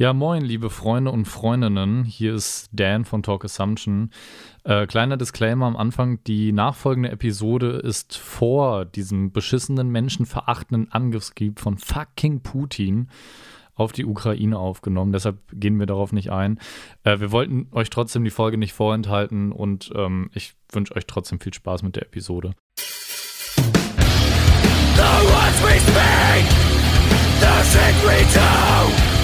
Ja, moin, liebe Freunde und Freundinnen. Hier ist Dan von Talk Assumption. Äh, kleiner Disclaimer am Anfang: Die nachfolgende Episode ist vor diesem beschissenen, menschenverachtenden Angriffskrieg von fucking Putin auf die Ukraine aufgenommen. Deshalb gehen wir darauf nicht ein. Äh, wir wollten euch trotzdem die Folge nicht vorenthalten und ähm, ich wünsche euch trotzdem viel Spaß mit der Episode. The words we speak, the shit we do.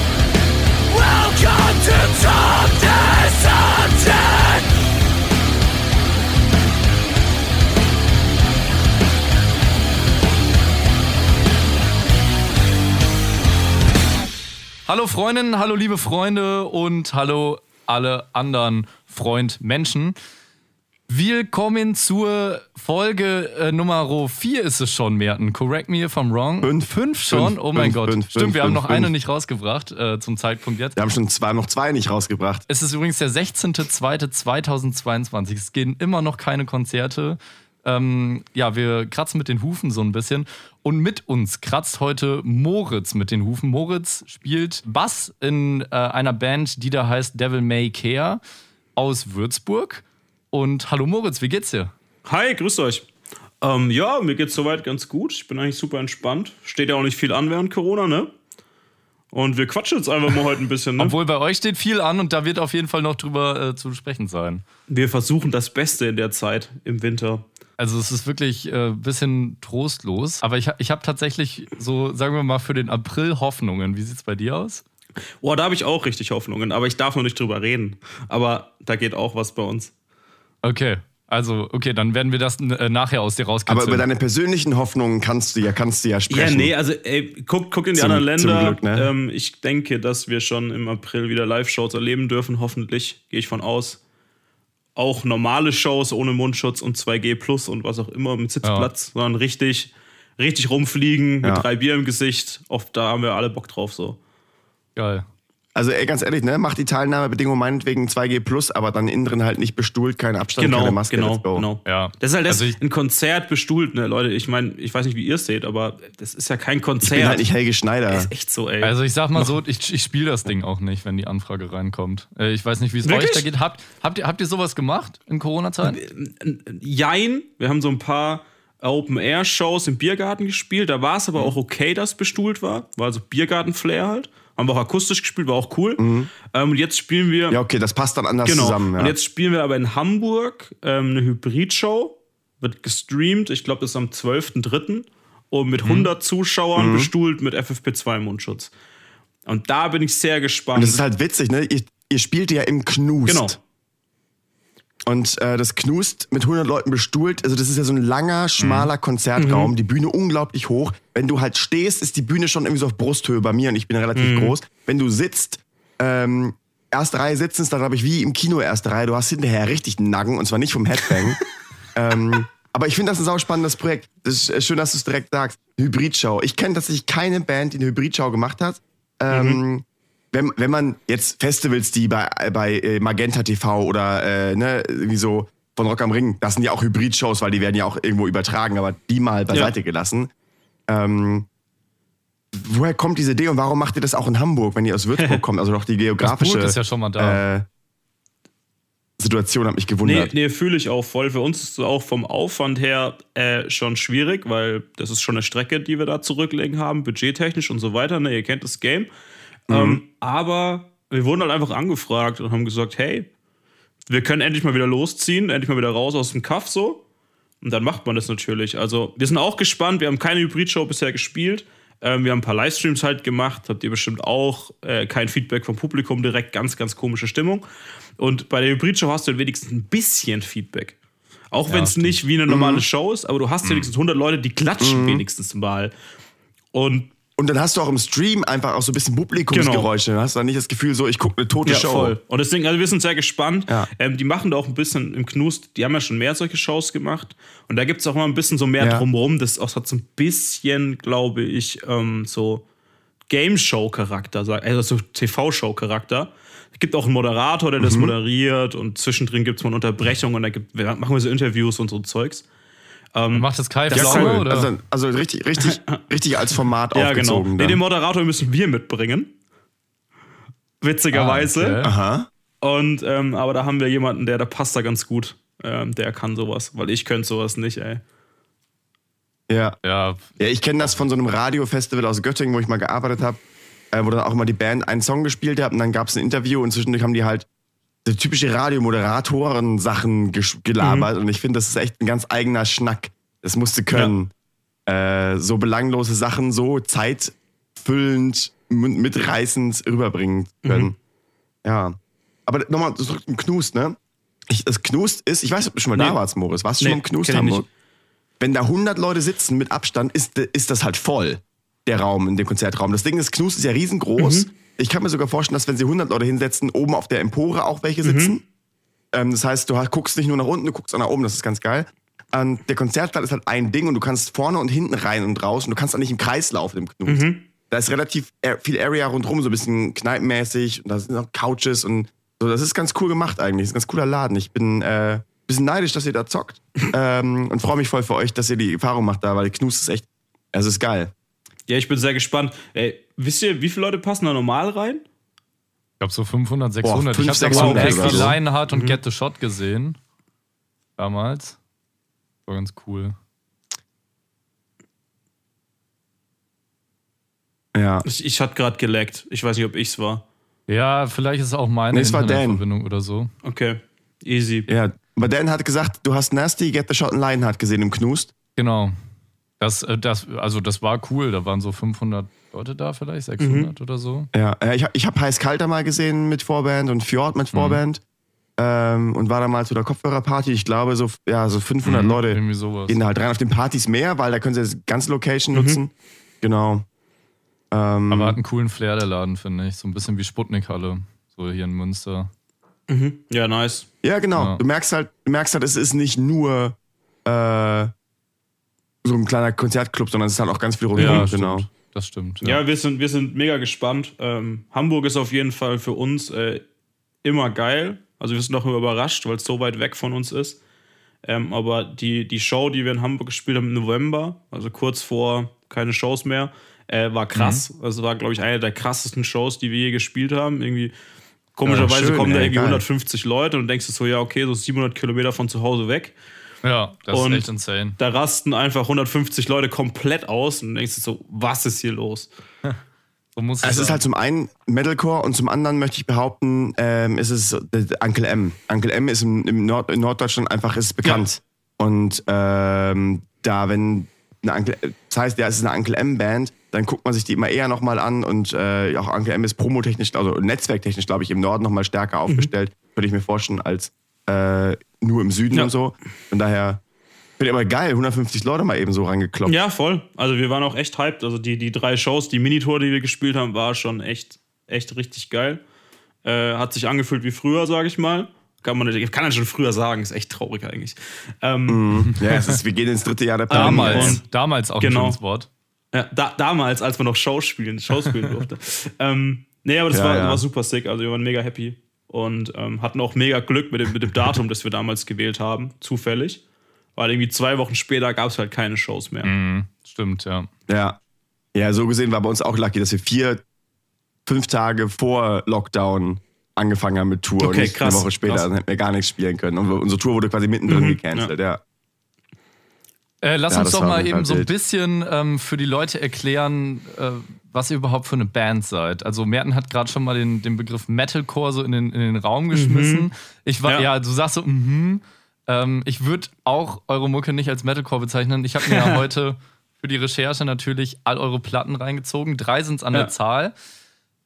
Hallo Freundinnen, hallo liebe Freunde und hallo alle anderen Freund-Menschen. Willkommen zur Folge äh, Nummer 4 ist es schon, Merten. Correct me if I'm wrong. Fünf. Fünf schon? Fünf, oh mein fünf, Gott. fünf, Stimmt, wir haben noch eine nicht rausgebracht äh, zum Zeitpunkt jetzt. Wir haben schon zwei, noch zwei nicht rausgebracht. Es ist übrigens der 16.02.2022. Es gehen immer noch keine Konzerte. Ähm, ja, wir kratzen mit den Hufen so ein bisschen. Und mit uns kratzt heute Moritz mit den Hufen. Moritz spielt Bass in äh, einer Band, die da heißt Devil May Care aus Würzburg. Und hallo Moritz, wie geht's dir? Hi, grüßt euch. Ähm, ja, mir geht's soweit ganz gut. Ich bin eigentlich super entspannt. Steht ja auch nicht viel an während Corona, ne? Und wir quatschen jetzt einfach mal heute ein bisschen, ne? Obwohl bei euch steht viel an und da wird auf jeden Fall noch drüber äh, zu sprechen sein. wir versuchen das Beste in der Zeit im Winter. Also es ist wirklich ein äh, bisschen trostlos. Aber ich, ich habe tatsächlich so, sagen wir mal, für den April Hoffnungen. Wie sieht's bei dir aus? Boah, da habe ich auch richtig Hoffnungen, aber ich darf noch nicht drüber reden. Aber da geht auch was bei uns. Okay. Also, okay, dann werden wir das äh, nachher aus dir Aber rauskitzeln. über deine persönlichen Hoffnungen kannst du ja, kannst du ja Ja, sprechen. nee, also ey, guck, guck in die Zum- anderen zum Länder. Glück, ne? ähm, ich denke, dass wir schon im April wieder Live-Shows erleben dürfen, hoffentlich, gehe ich von aus. Auch normale Shows ohne Mundschutz und 2G Plus und was auch immer mit Sitzplatz, sondern richtig, richtig rumfliegen Ja. mit drei Bier im Gesicht. Oft da haben wir alle Bock drauf so. Geil. Also ey, ganz ehrlich, ne, mach die Teilnahmebedingungen meinetwegen 2G plus, aber dann innen drin halt nicht bestuhlt, kein Abstand, Genau, keine Maske, genau, let's go. genau. Ja. Das ist halt das, Also ich- ein Konzert bestuhlt, ne, Leute. Ich meine, ich weiß nicht, wie ihr es seht, aber das ist ja kein Ich Konzert. bin halt nicht Helge Schneider. Das ist echt so, ey. Also ich sag mal so, ich, ich spiele das Ding auch nicht, wenn die Anfrage reinkommt. Äh, ich weiß nicht, wie es euch da geht. Habt, habt, ihr, habt ihr sowas gemacht in Corona-Zeiten? Jein, wir haben so ein paar Open-Air-Shows im Biergarten gespielt. Da war es aber auch okay, dass bestuhlt war. War also Biergarten-Flair halt. Haben wir auch akustisch gespielt, war auch cool. Ähm, und jetzt spielen wir. Ja, okay, das passt dann anders genau. zusammen. Ja. Und jetzt spielen wir aber in Hamburg ähm, eine Hybrid-Show. Wird gestreamt, ich glaube, das ist am 12.03. Und mit 100 Zuschauern bestuhlt mit FFP2-Mundschutz. Und da bin ich sehr gespannt. Und das ist halt witzig, ne? Ihr, ihr spielt ja im Knust. genau. Und äh, das Knust mit 100 Leuten bestuhlt, also das ist ja so ein langer, schmaler Konzertraum, Mhm. die Bühne unglaublich hoch. Wenn du halt stehst, ist die Bühne schon irgendwie so auf Brusthöhe bei mir und ich bin relativ Mhm. groß. Wenn du sitzt, ähm, erste Reihe sitzen ist dann, glaube ich, wie im Kino erste Reihe. Du hast hinterher richtig einen Nacken und zwar nicht vom Headbang. ähm, aber ich finde das ein sauspannendes Projekt. Das ist äh, schön, dass du es direkt sagst. Hybridshow. Ich kenne tatsächlich keine Band, die eine Hybridshow gemacht hat. Ähm, wenn, wenn man jetzt Festivals, die bei, bei äh, Magenta TV oder äh, ne, irgendwie so von Rock am Ring, das sind ja auch Hybridshows, weil die werden ja auch irgendwo übertragen, aber die mal beiseite gelassen. Ähm, woher kommt diese Idee und warum macht ihr das auch in Hamburg, wenn ihr aus Würzburg kommt? Also doch die geografische Burg ist ja schon mal da. Äh, Situation hat mich Nee, gewundert. nee fühle ich auch voll. Für uns ist es auch vom Aufwand her äh, schon schwierig, weil das ist schon eine Strecke, die wir da zurücklegen haben, budgettechnisch und so weiter. Ne, ihr kennt das Game. Ähm, aber wir wurden halt einfach angefragt und haben gesagt, hey, wir können endlich mal wieder losziehen, endlich mal wieder raus aus dem Kaff so. Und dann macht man das natürlich. Also, wir sind auch gespannt. Wir haben keine Hybrid-Show bisher gespielt. Ähm, wir haben ein paar Livestreams halt gemacht. Habt ihr bestimmt auch. Äh, kein Feedback vom Publikum direkt. Ganz, ganz komische Stimmung. Und bei der Hybrid-Show hast du wenigstens ein bisschen Feedback. Auch wenn es nicht wie eine normale Show ist, aber du hast wenigstens 100 Leute, die klatschen wenigstens mal. Und Und dann hast du auch im Stream einfach auch so ein bisschen Publikumsgeräusche. Du hast dann nicht das Gefühl, so ich gucke eine tote Ja, Show. voll. Und deswegen, also wir sind sehr gespannt. Ja. Ähm, die machen da auch ein bisschen im Knust, die haben ja schon mehr solche Shows gemacht. Und da gibt es auch mal ein bisschen so mehr Ja. drumherum. Das auch hat so ein bisschen, glaube ich, ähm, so Game-Show-Charakter, also so TV-Show-Charakter. Es gibt auch einen Moderator, der Mhm. das moderiert und zwischendrin gibt es mal eine Unterbrechung und da gibt, machen wir so Interviews und so Zeugs. Macht das Kai Das cool. oder? Also, also richtig, richtig, richtig als Format Ja, genau. aufgezogen. Nee, dann. den Moderator müssen wir mitbringen. witzigerweise. Ah, okay. Aha. Und ähm, aber da haben wir jemanden, der da passt da ganz gut. Ähm, der kann sowas, weil ich könnte sowas nicht, ey. Ja. Ja, Ja, ich kenne das von so einem Radiofestival aus Göttingen, wo ich mal gearbeitet habe, äh, wo dann auch immer die Band einen Song gespielt hat und dann gab es ein Interview und zwischendurch haben die halt typische Radiomoderatoren-Sachen gelabert und ich finde, das ist echt ein ganz eigener Schnack. Das musste können. Äh, so belanglose Sachen so zeitfüllend, mitreißend rüberbringen können. Ja. Aber nochmal zurück zum Knust, ne? Ich, das Knust ist, ich weiß ob du schon mal Nee. da warst, Moritz. Warst du schon Nee, mal im Knust Hamburg? wenn da 100 Leute sitzen mit Abstand, ist, ist das halt voll, der Raum in dem Konzertraum. Das Ding ist, Knus ist ja riesengroß. Ich kann mir sogar vorstellen, dass wenn sie 100 Leute hinsetzen, oben auf der Empore auch welche sitzen. Ähm, das heißt, du hast- guckst nicht nur nach unten, du guckst auch nach oben, das ist ganz geil. Ähm, der Konzertsaal ist halt ein Ding und du kannst vorne und hinten rein und raus und du kannst auch nicht im Kreis laufen im Knus. Da ist relativ viel Area rundherum, so ein bisschen kneipenmäßig und da sind auch Couches und so. Das ist ganz cool gemacht eigentlich. Das ist ein ganz cooler Laden. Ich bin äh, ein bisschen neidisch, dass ihr da zockt ähm, und freue mich voll für euch, dass ihr die Erfahrung macht da, weil Knus ist echt, es ist geil. Ja, ich bin sehr gespannt. Ey, wisst ihr, wie viele Leute passen da normal rein? ich glaube so 500, 600. ich 500, habe da 600 Crazy oder so. Lionheart und Get the Shot gesehen. Damals. War ganz cool. Ja. Ich, ich hatte gerade geleckt. Ich weiß nicht, ob ich's war. Ja, vielleicht ist es auch meine Nee, es war Dan. Internetverbindung oder so. Okay. Easy. Ja. Aber Dan hat gesagt, du hast Nasty, Get the Shot and Lionheart gesehen im Knust. Genau. Das, äh, das, also das war cool. Da waren so 500 Leute da, vielleicht 600 oder so. Ja, äh, ich, ich habe Heiß Kalter mal gesehen mit Vorband und Fjord mit Vorband. Ähm, und war da mal zu der Kopfhörerparty. Ich glaube, so, ja, so 500 Mhm, Leute Irgendwie sowas. gehen da halt rein. Auf den Partys mehr, weil da können sie das ganze Location nutzen. Genau. Ähm, Aber hat einen coolen Flair, der Laden, finde ich. So ein bisschen wie Sputnik-Halle. So hier in Münster. Ja, nice. ja, genau. Ja. Du merkst halt, du merkst halt, es ist nicht nur äh, so ein kleiner Konzertclub, sondern es ist halt auch ganz viel rundherum. stimmt. genau. Das stimmt. Ja, wir, sind, wir sind mega gespannt. Ähm, Hamburg ist auf jeden Fall für uns äh, immer geil. Also wir sind auch immer überrascht, weil es so weit weg von uns ist. Ähm, aber die, die Show, die wir in Hamburg gespielt haben im November, also kurz vor keine Shows mehr, äh, war krass. Also war, glaube ich, eine der krassesten Shows, die wir je gespielt haben. Irgendwie komischerweise Ja, schön, kommen da ey, irgendwie geil. 150 Leute und denkst du so, ja, okay, so 700 Kilometer von zu Hause weg. Ja, das Und- ist echt insane. Da rasten einfach 150 Leute komplett aus und denkst du so, was ist hier los? So muss Es ist sein. halt zum einen Metalcore und zum anderen möchte ich behaupten, ähm, ist es äh, Uncle M. Uncle M ist im, im Nord, in Norddeutschland einfach ist bekannt. Und ähm, da, wenn eine Uncle, das heißt, ja, es ist eine Uncle M-Band, dann guckt man sich die immer eher nochmal an und äh, auch Uncle M ist promotechnisch, also netzwerktechnisch, glaube ich, im Norden nochmal stärker aufgestellt, würde ich mir vorstellen, als äh, nur im Süden Ja. und so. Von daher finde ich aber geil, 150 Leute mal eben so rangekloppt. Ja, voll. Also wir waren auch echt hyped. Also die, die drei Shows, die Minitour, die wir gespielt haben, war schon echt, echt richtig geil. Äh, hat sich angefühlt wie früher, sage ich mal. Kann man nicht, kann man schon früher sagen, ist echt traurig eigentlich. Ähm, Ja, es ist, wir gehen ins dritte Jahr der Pandemie. damals, und- damals auch genau. ein schönes Wort. ja, da, damals, als man noch Shows spielen, Shows spielen durfte. ähm, nee, aber das Ja, war, ja. war super sick. Also wir waren mega happy und ähm, hatten auch mega Glück mit dem, mit dem Datum, das wir damals gewählt haben, zufällig. Weil irgendwie zwei Wochen später gab es halt keine Shows mehr. Mhm, stimmt, ja. Ja. Ja, so gesehen war bei uns auch lucky, dass wir vier, fünf Tage vor Lockdown angefangen haben mit Tour und Okay, nicht krass, eine Woche später, krass. dann hätten wir gar nichts spielen können. Und unsere Tour wurde quasi mittendrin Mhm, gecancelt, ja. Äh, lass Ja, uns doch mal eben so ein bisschen ähm, für die Leute erklären, äh, was ihr überhaupt für eine Band seid. Also Merten hat gerade schon mal den, den Begriff Metalcore so in den, in den Raum geschmissen. Ich war, ja. Ja. du sagst so, mhm. Ähm, ich würde auch eure Mucke nicht als Metalcore bezeichnen. Ich habe mir ja heute für die Recherche natürlich all eure Platten reingezogen. Drei sind es an Ja. der Zahl.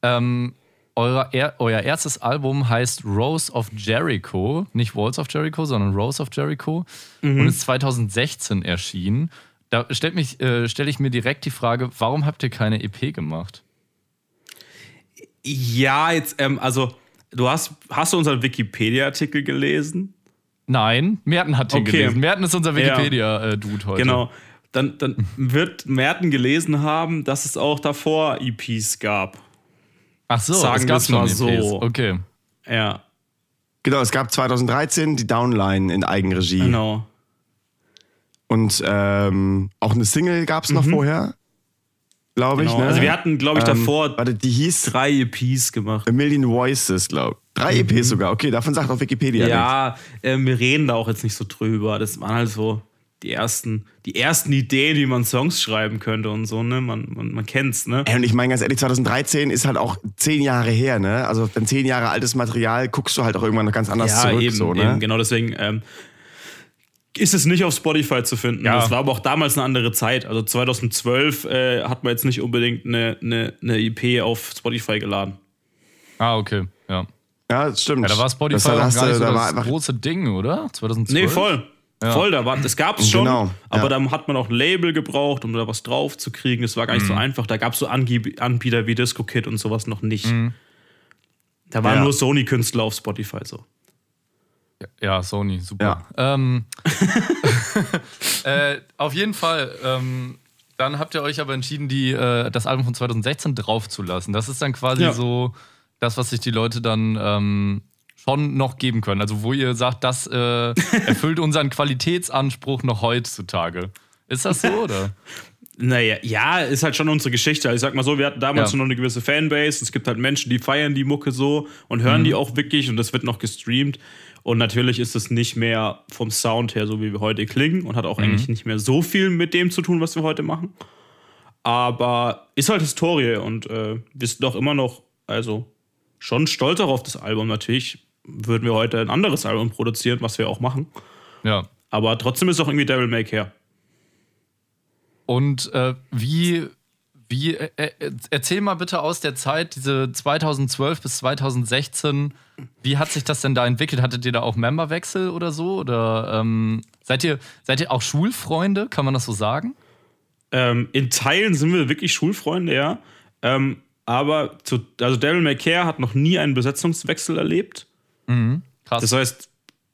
Ähm, euer, er, euer erstes Album heißt Rose of Jericho, nicht Walls of Jericho, sondern Rose of Jericho und ist 2016 erschienen. Da stellt mich, äh, stelle ich mir direkt die Frage, warum habt ihr keine EP gemacht? Ja, jetzt, ähm, also, du hast, hast du unseren Wikipedia-Artikel gelesen? Nein, Merten hat den Okay. gelesen. Merten ist unser Ja. Wikipedia-Dude heute. Genau. Dann, dann wird Merten gelesen haben, dass es auch davor EPs gab. Ach so, Sagen es wir gab es schon mal EPs. so. Okay. Ja, Genau, es gab 2013 die Downline in Eigenregie. Glaube ich. Genau. Ne? Also wir hatten, glaube ich, Ähm, davor Warte, die hieß drei EPs gemacht. A Million Voices, glaube ich. Drei EPs sogar. Okay, davon sagt auch Wikipedia. Mhm. Ja, äh, wir reden da auch jetzt nicht so drüber. Das waren halt so die ersten, die ersten Ideen, wie man Songs schreiben könnte und so, ne? Man, man, man kennt's, ne? Ey, und ich meine ganz ehrlich, 2013 ist halt auch zehn Jahre her, ne? Also wenn zehn Jahre altes Material, guckst du halt auch irgendwann noch ganz anders ja, zurück. eben, so, ne? eben, genau deswegen ähm, ist es nicht auf Spotify zu finden. Ja. Das war aber auch damals eine andere Zeit. Also 2012 äh, hat man jetzt nicht unbedingt eine, eine, eine EP auf Spotify geladen. Ah, okay. Ja. Ja, das stimmt. Ja, da war Spotify Das auch gar hast du- nicht so da das war große Ding, oder? 2012? Nee, voll. Ja. Voll, da war, das gab es schon, Genau, aber ja. dann hat man auch ein Label gebraucht, um da was drauf zu kriegen. Das war gar nicht Mhm. so einfach. Da gab es so Anbieter wie DiscoKid und sowas noch nicht. Mhm. Da waren Ja. nur Sony-Künstler auf Spotify so. Ja, Sony, super. Ähm, äh, auf jeden Fall. Ähm, dann habt ihr euch aber entschieden, die, äh, das Album von 2016 draufzulassen. Das ist dann quasi Ja. so das, was sich die Leute dann ähm, schon noch geben können. Also wo ihr sagt, das äh, erfüllt unseren Qualitätsanspruch noch heutzutage. Ist das so, oder? Naja, ja, ist halt schon unsere Geschichte. Also ich sag mal so, wir hatten damals Ja. schon noch eine gewisse Fanbase. Es gibt halt Menschen, die feiern die Mucke so und hören Mhm. die auch wirklich und das wird noch gestreamt. Und natürlich ist es nicht mehr vom Sound her so, wie wir heute klingen und hat auch Mhm. eigentlich nicht mehr so viel mit dem zu tun, was wir heute machen. Aber ist halt Historie und äh, wir sind doch immer noch, also schon stolz darauf, das Album. Natürlich würden wir heute ein anderes Album produzieren, was wir auch machen. Ja. Aber trotzdem ist auch irgendwie Devil May Care. Und äh, wie, wie äh, äh, erzähl mal bitte aus der Zeit, diese 2012 bis 2016, wie hat sich das denn da entwickelt? Hattet ihr da auch Memberwechsel oder so? Oder ähm, seid, ihr, seid ihr auch Schulfreunde? Kann man das so sagen? Ähm, in Teilen sind wir wirklich Schulfreunde, ja. Ähm, aber zu, also Daryl McCare hat noch nie einen Besetzungswechsel erlebt. Krass. Das heißt,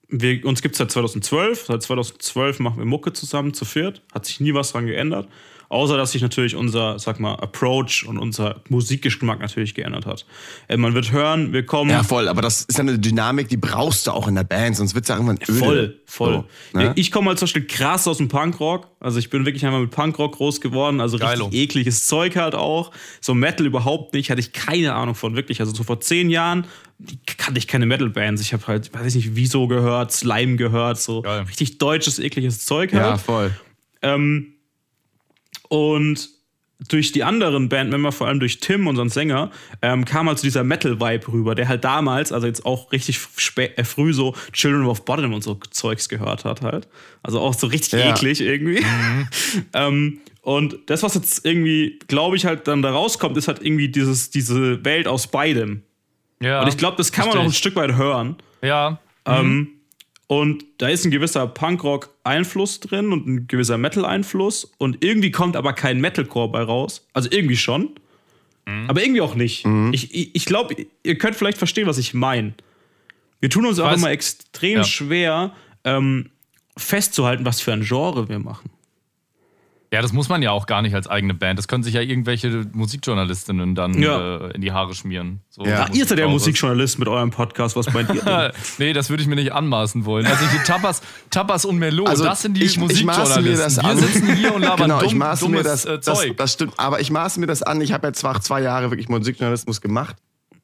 wir, uns gibt es seit 2012. Seit 2012 machen wir Mucke zusammen zu viert. Hat sich nie was dran geändert. Außer, dass sich natürlich unser, sag mal, Approach und unser Musikgeschmack natürlich geändert hat. Äh, man wird hören, wir kommen. Ja, voll, aber das ist ja eine Dynamik, die brauchst du auch in der Band, sonst wird es ja irgendwann öde. Voll, voll. So, ne? Ich komme halt zum Beispiel krass aus dem Punkrock. Also ich bin wirklich einmal mit Punkrock groß geworden. Also Geilo. richtig ekliges Zeug halt auch. So Metal überhaupt nicht. Hatte ich keine Ahnung von, wirklich. Also so vor zehn Jahren kannte ich keine Metal-Bands. Ich habe halt, weiß ich nicht, Wieso gehört, Slime gehört. So Geil. richtig deutsches, ekliges Zeug Ja, halt. voll. Ähm, und durch die anderen Bandmember, vor allem durch Tim, unseren Sänger, ähm, kam halt so dieser Metal-Vibe rüber, der halt damals, also jetzt auch richtig äh, früh so Children of Bottom und so Zeugs gehört hat halt. Also auch so richtig Ja. eklig irgendwie. ähm, und das, was jetzt irgendwie, glaube ich, halt dann da rauskommt, ist halt irgendwie dieses, diese Welt aus beidem. ja, Und ich glaube, das kann man auch ein. Stück weit hören. Ja. Ähm, und da ist ein gewisser Punkrock-Einfluss drin und ein gewisser Metal-Einfluss. Und irgendwie kommt aber kein Metalcore bei raus. Also irgendwie schon. Aber irgendwie auch nicht. Ich, ich, ich glaube, ihr könnt vielleicht verstehen, was ich meine. Wir tun uns auch weiß- immer extrem Ja. schwer, ähm, festzuhalten, was für ein Genre wir machen. Ja, das muss man ja auch gar nicht als eigene Band. Das können sich ja irgendwelche Musikjournalistinnen dann Ja. äh, in die Haare schmieren. So Ja. Ihr seid der. Musikjournalist mit eurem Podcast. Was meint ihr denn? nee, das würde ich mir nicht anmaßen wollen. Also die Tapas, Tapas und Melo, Also, das sind die ich- ich maße mir Musikjournalisten. das Wir an. sitzen hier und labern Genau, dumm, ich maße dummes mir das, äh, das, Zeug. das stimmt, aber ich maße mir das an. Ich habe ja zwar zwei Jahre wirklich Musikjournalismus gemacht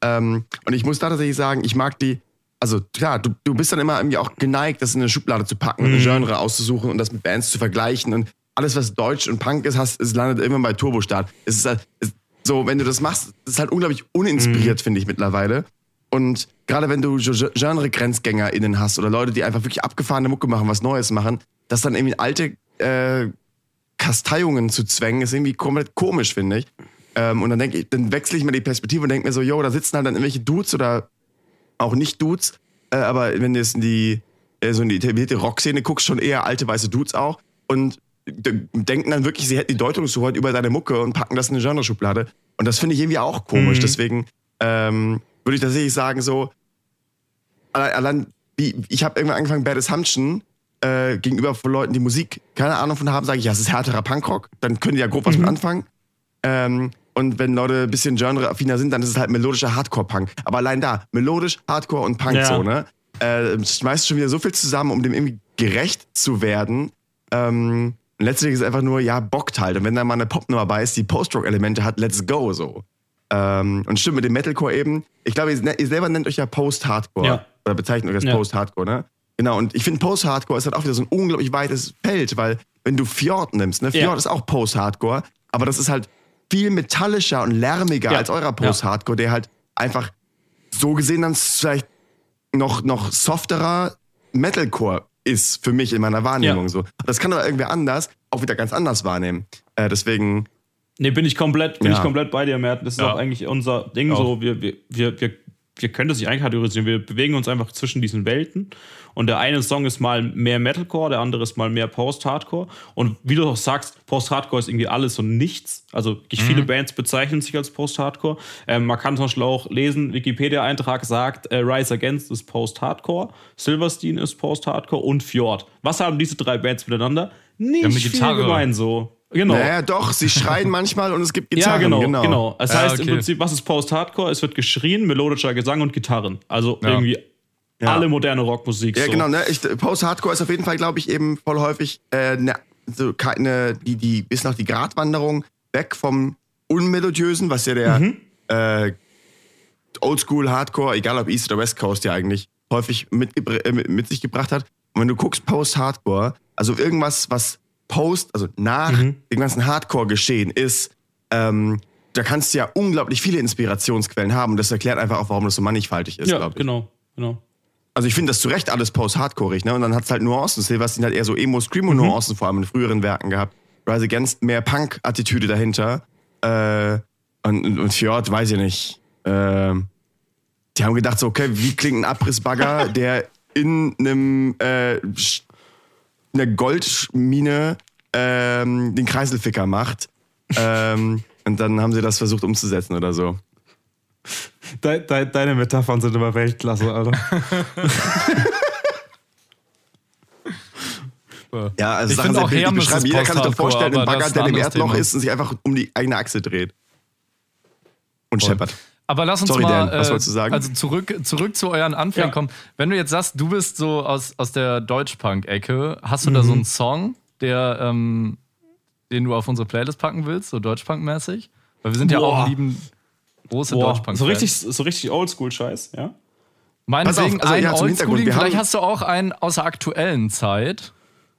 ähm, und ich muss da tatsächlich sagen, ich mag die, also klar, du, du bist dann immer irgendwie auch geneigt, das in eine Schublade zu packen und ein Genre auszusuchen und das mit Bands zu vergleichen und alles, was Deutsch und Punk ist, hast, es landet irgendwann bei Turbostart. Es ist halt, es, so, wenn du das machst, das ist halt unglaublich uninspiriert, finde ich mittlerweile. Und gerade wenn du Ge- Genre-GrenzgängerInnen hast oder Leute, die einfach wirklich abgefahrene Mucke machen, was Neues machen, dass dann irgendwie alte äh, Kasteiungen zu zwängen, ist irgendwie komplett komisch, finde ich. Ähm, und dann denke ich, dann wechsle ich mir die Perspektive und denke mir so, yo, da sitzen halt dann irgendwelche Dudes oder auch nicht Dudes, äh, aber wenn du jetzt in die, äh, so in die etablierte Rockszene guckst, schon eher alte weiße Dudes auch und denken dann wirklich, sie hätten die Deutungshoheit über deine Mucke und packen das in eine Genreschublade. Und das finde ich irgendwie auch komisch. Deswegen ähm, würde ich tatsächlich sagen, so, allein, wie, ich habe irgendwann angefangen, Bad Assumption äh, gegenüber von Leuten, die Musik keine Ahnung von haben, sage ich, ja, es ist härterer Punkrock, dann können die ja grob was mit anfangen. Ähm, und wenn Leute ein bisschen genreaffiner sind, dann ist es halt melodischer Hardcore-Punk. Aber allein da, melodisch, Hardcore und Punk Ja. so, ne? Äh, schmeißt schon wieder so viel zusammen, um dem irgendwie gerecht zu werden. Ähm, Und letztlich ist es einfach nur, ja, bockt halt. Und wenn da mal eine Popnummer bei ist, die Post-Rock-Elemente hat, let's go so. Ähm, und stimmt mit dem Metalcore eben. Ich glaube, ihr, ihr selber nennt euch ja Post-Hardcore. Ja. Oder bezeichnet euch als Ja. Post-Hardcore, ne? Genau, und ich finde Post-Hardcore ist halt auch wieder so ein unglaublich weites Feld, weil wenn du Fjord nimmst, ne? Fjord Ja. ist auch Post-Hardcore, aber das ist halt viel metallischer und lärmiger Ja. als eurer Post-Hardcore, der halt einfach so gesehen dann vielleicht noch, noch softerer Metalcore ist für mich in meiner Wahrnehmung Ja. so. Das kann aber irgendwer anders auch wieder ganz anders wahrnehmen. Äh, deswegen, Nee, bin ich komplett, bin Ja. ich komplett bei dir, Mert. Das ist Ja. auch eigentlich unser Ding Auch. so. Wir, wir, wir, wir, wir können das nicht einkategorisieren. Wir bewegen uns einfach zwischen diesen Welten. Und der eine Song ist mal mehr Metalcore, der andere ist mal mehr Post-Hardcore. Und wie du auch sagst, Post-Hardcore ist irgendwie alles und nichts. Also wirklich viele Bands bezeichnen sich als Post-Hardcore. Ähm, man kann zum Beispiel auch lesen, Wikipedia-Eintrag sagt, äh, Rise Against ist Post-Hardcore, Silverstein ist Post-Hardcore und Fjord. Was haben diese drei Bands miteinander? Nicht eine viel Gitarre. gemein so. Genau. naja, doch, sie schreien manchmal und es gibt Ja, Gitarren. genau, genau. Das Ja, heißt im okay. Prinzip, was ist Post-Hardcore? Es wird geschrien, melodischer Gesang und Gitarren. Also Ja. irgendwie Ja. alle moderne Rockmusik. Ja, so. genau. Ne? Ich, Post-Hardcore ist auf jeden Fall, glaube ich, eben voll häufig äh, ne, so keine, die, die, bis nach die Gratwanderung weg vom Unmelodiösen, was ja der Mhm. äh, Oldschool Hardcore, egal ob East oder West Coast, ja eigentlich häufig mit, äh, mit, mit sich gebracht hat. Und wenn du guckst, Post-Hardcore, also irgendwas, was Post, also nach Mhm. dem ganzen Hardcore-Geschehen ist, ähm, da kannst du ja unglaublich viele Inspirationsquellen haben und das erklärt einfach auch, warum das so mannigfaltig ist, Ja, glaube ich. genau, genau. Also ich finde das zu Recht alles post-hardcoreig, ne? Und dann hat es halt Nuancen. Silverstein hat eher so Emo-Screamo-Nuancen vor allem in früheren Werken gehabt. Rise Against mehr Punk-Attitüde dahinter. Äh, und, und, Fjord, weiß ich nicht. Äh, die haben gedacht so, okay, wie klingt ein Abrissbagger, der in einem äh, einer Goldmine ähm, den Kreiselficker macht. ähm, und dann haben sie das versucht umzusetzen oder so. De, de, deine Metaphern sind immer Weltklasse, Alter. Ja, also Ich Sachen sehr auch Hermes beschreiben. Jeder kann sich doch vorstellen, das Bagger, der ein im Erdloch Thema. ist und sich einfach um die eigene Achse dreht. Und scheppert. Aber lass uns Sorry, mal Dan, was äh, wolltest du sagen? also zurück, zurück zu euren Anfängen Ja. kommen. Wenn du jetzt sagst, du bist so aus, aus der Deutschpunk-Ecke, hast du da Mhm. so einen Song, der, ähm, den du auf unsere Playlist packen willst, so Deutschpunk-mäßig? Weil wir sind ja Boah. auch lieben große Boah, Deutschpunk. so richtig, so richtig Oldschool-Scheiß, ja? Meinetwegen Pass auf, also, einen ja, Oldschooling, vielleicht hast du auch einen aus der aktuellen Zeit.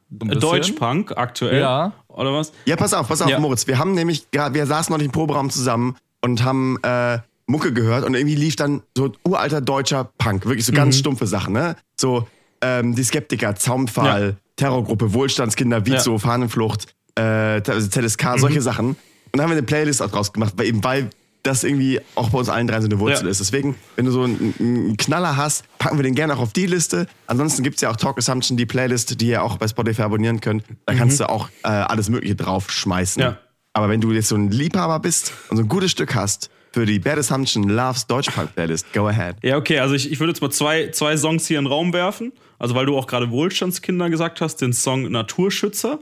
So ein. Deutschpunk aktuell. Ja. Oder was? Ja, pass auf, pass auf, Ja. Moritz. Wir haben nämlich, ja, wir saßen noch nicht im Proberaum zusammen und haben äh, Mucke gehört und irgendwie lief dann so uralter deutscher Punk. Wirklich so Mhm. ganz stumpfe Sachen, ne? So ähm, die Skeptiker, Zaumfall, Ja. Terrorgruppe, Wohlstandskinder, Vizo, Ja. Fahnenflucht, äh, also ZSK, Mhm. solche Sachen. Und dann haben wir eine Playlist auch draus gemacht, weil eben weil das irgendwie auch bei uns allen dreien so eine Wurzel Ja. ist. Deswegen, wenn du so einen, einen Knaller hast, packen wir den gerne auch auf die Liste. Ansonsten gibt es ja auch Talk Assumption, die Playlist, die ihr auch bei Spotify abonnieren könnt. Da kannst du auch äh, alles Mögliche draufschmeißen. Mhm. Ja. Aber wenn du jetzt so ein Liebhaber bist und so ein gutes Stück hast für die Bad Assumption Loves Deutschpunk Playlist, go ahead. Ja, okay, also ich, ich würde jetzt mal zwei, zwei Songs hier in den Raum werfen. Also, weil du auch gerade Wohlstandskinder gesagt hast, den Song Naturschützer.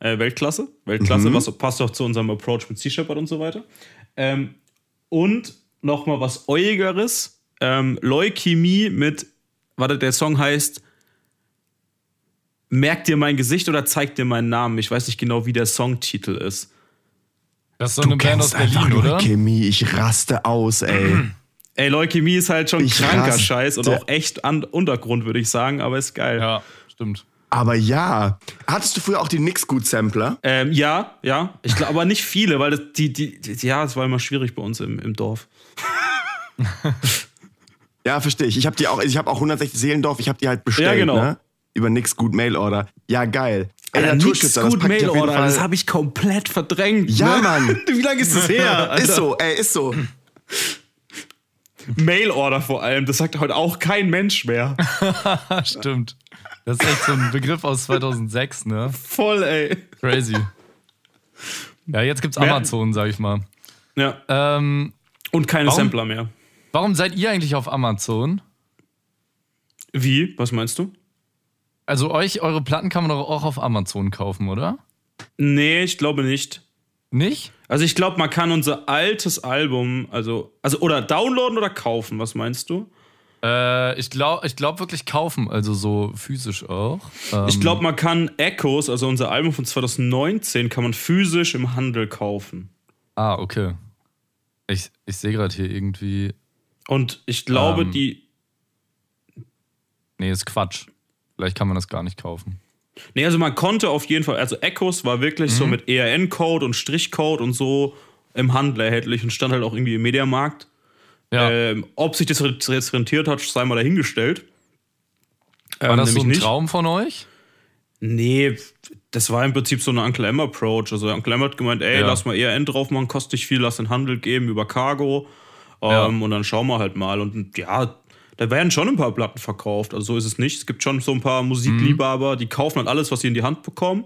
Äh, Weltklasse. Weltklasse, was passt auch zu unserem Approach mit Sea Shepherd und so weiter. Ähm, und nochmal was Eugeres. Ähm, Leukämie mit, warte, der Song heißt Merkt dir mein Gesicht oder zeigt dir meinen Namen? Ich weiß nicht genau, wie der Songtitel ist. Das ist so eine Band aus Berlin, oder? Chemie, ich raste aus, ey. Ey, Leukämie ist halt schon Ich kranker raste. Scheiß und auch echt an Untergrund, würde ich sagen, aber ist geil. Ja, stimmt. Aber ja, hattest du früher auch die Nix-Gut-Sampler? Ähm, ja, ja. Ich glaube, aber nicht viele, weil das, die, die, die, ja, es war immer schwierig bei uns im, im Dorf. Ja, verstehe ich. Ich habe die auch, ich habe auch 160 Seelendorf, ich habe die halt bestellt, Ja, genau. ne? Über nix gut Mail-Order. Ja, geil. Ey, Alter, nix gut Mail-Order, Fall- das habe ich komplett verdrängt. Ja, ne? Mann. Wie lange ist das her? Alter? Ist so, ey, ist so. Mail-Order vor allem, das sagt heute auch kein Mensch mehr. Stimmt. Das ist echt so ein Begriff aus 2006, ne? Voll, ey. Crazy. Ja, jetzt gibt's Amazon, sag ich mal. Ja. Ähm, Und keine Warum- Sampler mehr. warum seid ihr eigentlich auf Amazon? Wie? Was meinst du? Also euch, eure Platten kann man doch auch auf Amazon kaufen, oder? Nee, ich glaube nicht. Nicht? Also ich glaube, man kann unser altes Album, also, also oder downloaden oder kaufen, was meinst du? Äh, ich glaube ich glaub wirklich kaufen, also so physisch auch. Ähm, Ich glaube, man kann Echoes, also unser Album von 2019, kann man physisch im Handel kaufen. Ah, okay. Ich, ich sehe gerade hier irgendwie. Und ich glaube, Ähm. die. Nee, ist Quatsch. Vielleicht kann man das gar nicht kaufen. Nee, also man konnte auf jeden Fall, also Echoes war wirklich Mhm. so mit ERN-Code und Strichcode und so im Handel erhältlich und stand halt auch irgendwie im Mediamarkt. Ja. Ähm, ob sich das jetzt rentiert hat, sei mal dahingestellt. War Ähm, das so ein nicht. Traum von euch? Nee, das war im Prinzip so eine Uncle M Approach. Also Uncle M hat gemeint, ey, Ja. lass mal ERN drauf machen, kostet nicht viel, lass den Handel geben über Cargo. Ähm, Ja. Und dann schauen wir halt mal. Und ja, da werden schon ein paar Platten verkauft. Also so ist es nicht. Es gibt schon so ein paar Musikliebhaber, die kaufen halt alles, was sie in die Hand bekommen.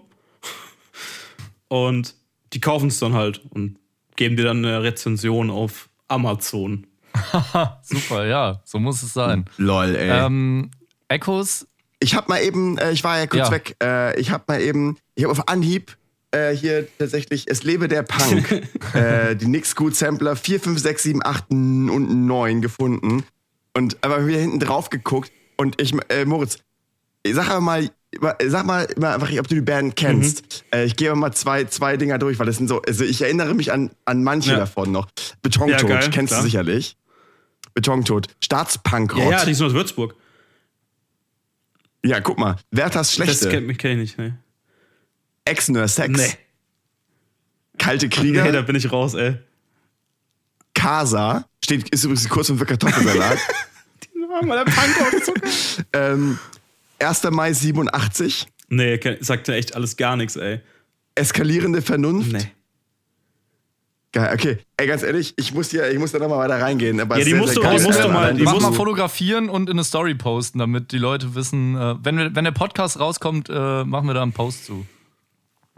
Und die kaufen es dann halt und geben dir dann eine Rezension auf Amazon. Super, ja, so muss es sein. Lol, ey. Ähm, Echos, Ich habe mal eben, äh, ich war ja kurz Ja. weg, äh, ich habe mal eben, ich habe auf Anhieb äh, hier tatsächlich Es lebe der Punk, äh, die Nix Good Sampler 4, 5, 6, 7, 8 und 9 gefunden und aber wieder hinten drauf geguckt und ich, äh, Moritz, sag aber mal, sag mal, mal einfach, ob du die Band kennst. Äh, ich gehe mal zwei, zwei Dinger durch, weil das sind so, also ich erinnere mich an, an manche Ja. davon noch. Betontod, Ja, geil, kennst klar. du sicherlich. Betontod, Staatspunkrott. Ja, ja, die sind aus Würzburg. ja, guck mal, Werthers Das Schlechte. kenn, kenn ich nicht, ne? Ex-Nurse Sex. Nee. Kalte Krieger. Nee, da bin ich raus, ey. Casa. Steht, ist übrigens kurz und für Kartoffelsalat. mal der Punk ähm, 1. Mai 87. Nee, sagt mir echt alles gar nichts, ey. Eskalierende Vernunft. Nee. Geil, okay. Ey, ganz ehrlich, ich muss hier, ich muss da nochmal weiter reingehen. Aber Ja, es die musst sehr, du- die musst du mal- die das mal fotografieren und in eine Story posten, damit die Leute wissen, äh, wenn, wir, wenn der Podcast rauskommt, äh, machen wir da einen Post zu.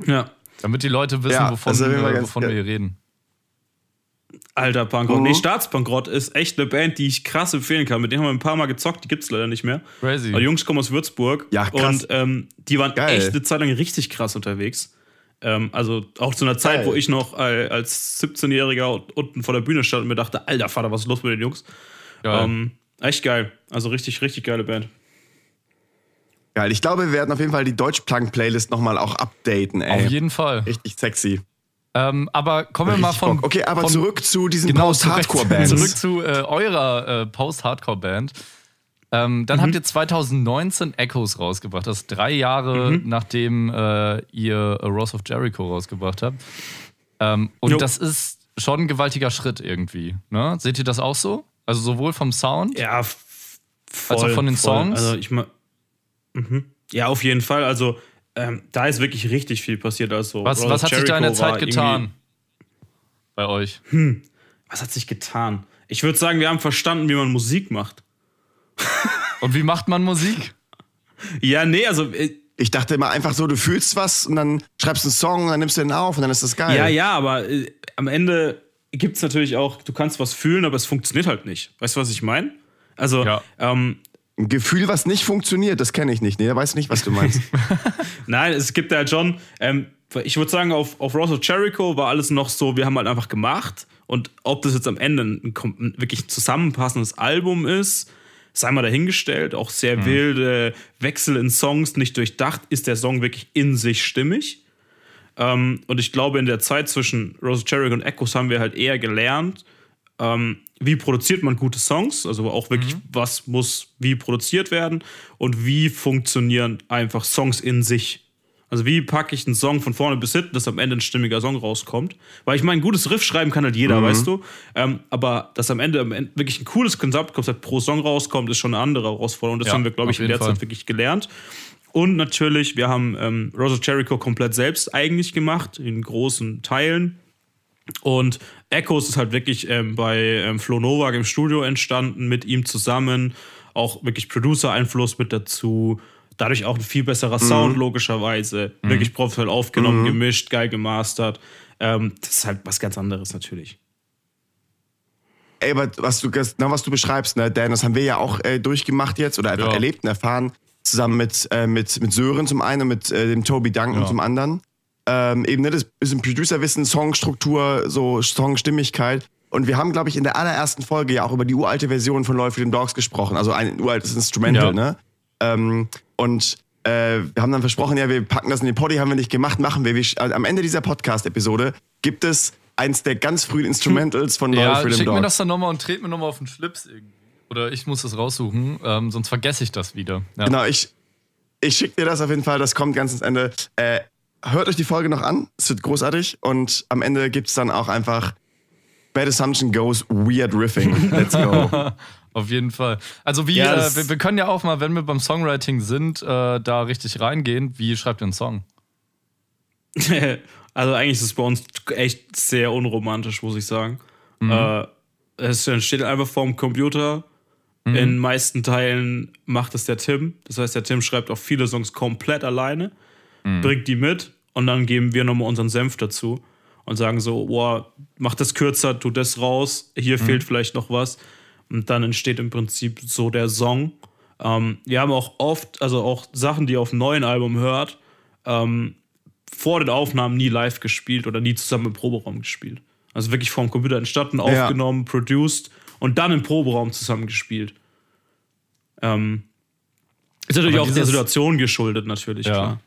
Ja. Damit die Leute wissen, Ja, wovon, ganz wovon wir hier reden. Alter Punkrock. Mhm. Nee, Staatsbankrott ist echt eine Band, die ich krass empfehlen kann. Mit denen haben wir ein paar Mal gezockt, die gibt's leider nicht mehr. Crazy. Aber die Jungs kommen aus Würzburg. Ja, krass. Und ähm, die waren Geil. echt eine Zeit lang richtig krass unterwegs. Ähm, also auch zu einer Zeit, Geil. wo ich noch als 17-Jähriger unten vor der Bühne stand und mir dachte, alter Vater, was ist los mit den Jungs? Geil. Ähm, echt geil. Also richtig, richtig geile Band. Geil. Ich glaube, wir werden auf jeden Fall die Deutschplank-Playlist nochmal auch updaten, ey. Auf jeden Fall. Richtig sexy. Ähm, aber kommen wir mal von. Bock. Okay, aber von, zurück zu diesen genau, Post-Hardcore-Bands. Zurück zu äh, eurer äh, Post-Hardcore-Band. Ähm, dann Mhm. habt ihr 2019 Echoes rausgebracht. Das ist drei Jahre Mhm. nachdem äh, ihr äh, Rose of Jericho rausgebracht habt. Ähm, und Jo. das ist schon ein gewaltiger Schritt irgendwie. Ne? Seht ihr das auch so? Also sowohl vom Sound? Ja, voll, Also von den voll. Songs? Also ich mal, mhm. Ja, auf jeden Fall. Also ähm, da ist wirklich richtig viel passiert. Also Was, was hat sich da in der Jericho Zeit getan? Bei euch? Was hat sich getan? Ich würde sagen, wir haben verstanden, wie man Musik macht. Und wie macht man Musik? Ja, nee, also äh, Ich dachte immer einfach so, du fühlst was und dann schreibst du einen Song und dann nimmst du den auf und dann ist das geil. ja, ja, aber äh, am Ende gibt es natürlich auch, du kannst was fühlen, aber es funktioniert halt nicht. Weißt du, was ich meine? Also, Ja. ähm, Ein Gefühl, was nicht funktioniert, das kenne ich nicht. Nee, da weiß ich nicht, was du meinst. Nein, es gibt ja schon, ähm, ich würde sagen, auf, auf Rose of Jericho war alles noch so, wir haben halt einfach gemacht. Und ob das jetzt am Ende ein, ein wirklich zusammenpassendes Album ist, sei mal dahingestellt. Auch sehr wilde Wechsel in Songs, nicht durchdacht. Ist der Song wirklich in sich stimmig? Ähm, und ich glaube, in der Zeit zwischen Rose Jericho und Echoes haben wir halt eher gelernt, ähm, wie produziert man gute Songs, also auch wirklich, was muss wie produziert werden und wie funktionieren einfach Songs in sich. Also wie packe ich einen Song von vorne bis hinten, dass am Ende ein stimmiger Song rauskommt. Weil ich meine, ein gutes Riff schreiben kann halt jeder, weißt du. Ähm, aber dass am Ende, am Ende wirklich ein cooles Konzept pro Song rauskommt, ist schon eine andere Herausforderung. Das Ja, haben wir, glaube ich, in der Fall. Zeit wirklich gelernt. Und natürlich, wir haben ähm, Rose of Jericho komplett selbst eigentlich gemacht, in großen Teilen. Und Echoes ist halt wirklich ähm, bei ähm, Flo Novak im Studio entstanden, mit ihm zusammen. Auch wirklich Producer-Einfluss mit dazu. Dadurch auch ein viel besserer Sound, logischerweise. Wirklich professionell aufgenommen, gemischt, geil gemastert. Ähm, das ist halt was ganz anderes natürlich. Ey, aber was du, genau was du beschreibst, ne, Dan, das haben wir ja auch äh, durchgemacht jetzt oder einfach Ja. erlebt und erfahren, zusammen mit, äh, mit, mit Sören zum einen und mit äh, dem Toby Duncan Ja. zum anderen. Ähm, eben, ne, das bisschen Producerwissen, Songstruktur, so Songstimmigkeit. Und wir haben, glaube ich, in der allerersten Folge ja auch über die uralte Version von Läufe den Dogs gesprochen. Also ein uraltes Instrumental, Ja. ne? Ähm, und äh, wir haben dann versprochen, ja, wir packen das in den Poddy, haben wir nicht gemacht, machen wir. am Ende dieser Podcast-Episode gibt es eins der ganz frühen Instrumentals von Loyal Ja, Freedom schick mir Dogs. das dann nochmal und tret mir nochmal auf den Schlips irgendwie. Oder ich muss das raussuchen, ähm, sonst vergesse ich das wieder. Ja. Genau, ich, ich schicke dir das auf jeden Fall, das kommt ganz ins Ende. Äh, hört euch die Folge noch an, es wird großartig. Und am Ende gibt es dann auch einfach Bad Assumption Goes Weird Riffing. Let's go. Auf jeden Fall. Also wie, Ja, äh, wir, wir können ja auch mal, wenn wir beim Songwriting sind, äh, da richtig reingehen. Wie schreibt ihr einen Song? also eigentlich ist es bei uns echt sehr unromantisch, muss ich sagen. Äh, es entsteht einfach vorm Computer. In den meisten Teilen macht es der Tim. Das heißt, der Tim schreibt auch viele Songs komplett alleine, bringt die mit und dann geben wir nochmal unseren Senf dazu und sagen so, boah, mach das kürzer, tu das raus, hier fehlt vielleicht noch was. Und dann entsteht im Prinzip so der Song. Ähm, wir haben auch oft, also auch Sachen, die ihr auf dem neuen Album hört, ähm, vor den Aufnahmen nie live gespielt oder nie zusammen im Proberaum gespielt. Also wirklich vom Computer entstanden, Ja. aufgenommen, produced und dann im Proberaum zusammen gespielt. Ähm, ist natürlich Aber auch der dieses- Situation geschuldet, natürlich, Ja. klar.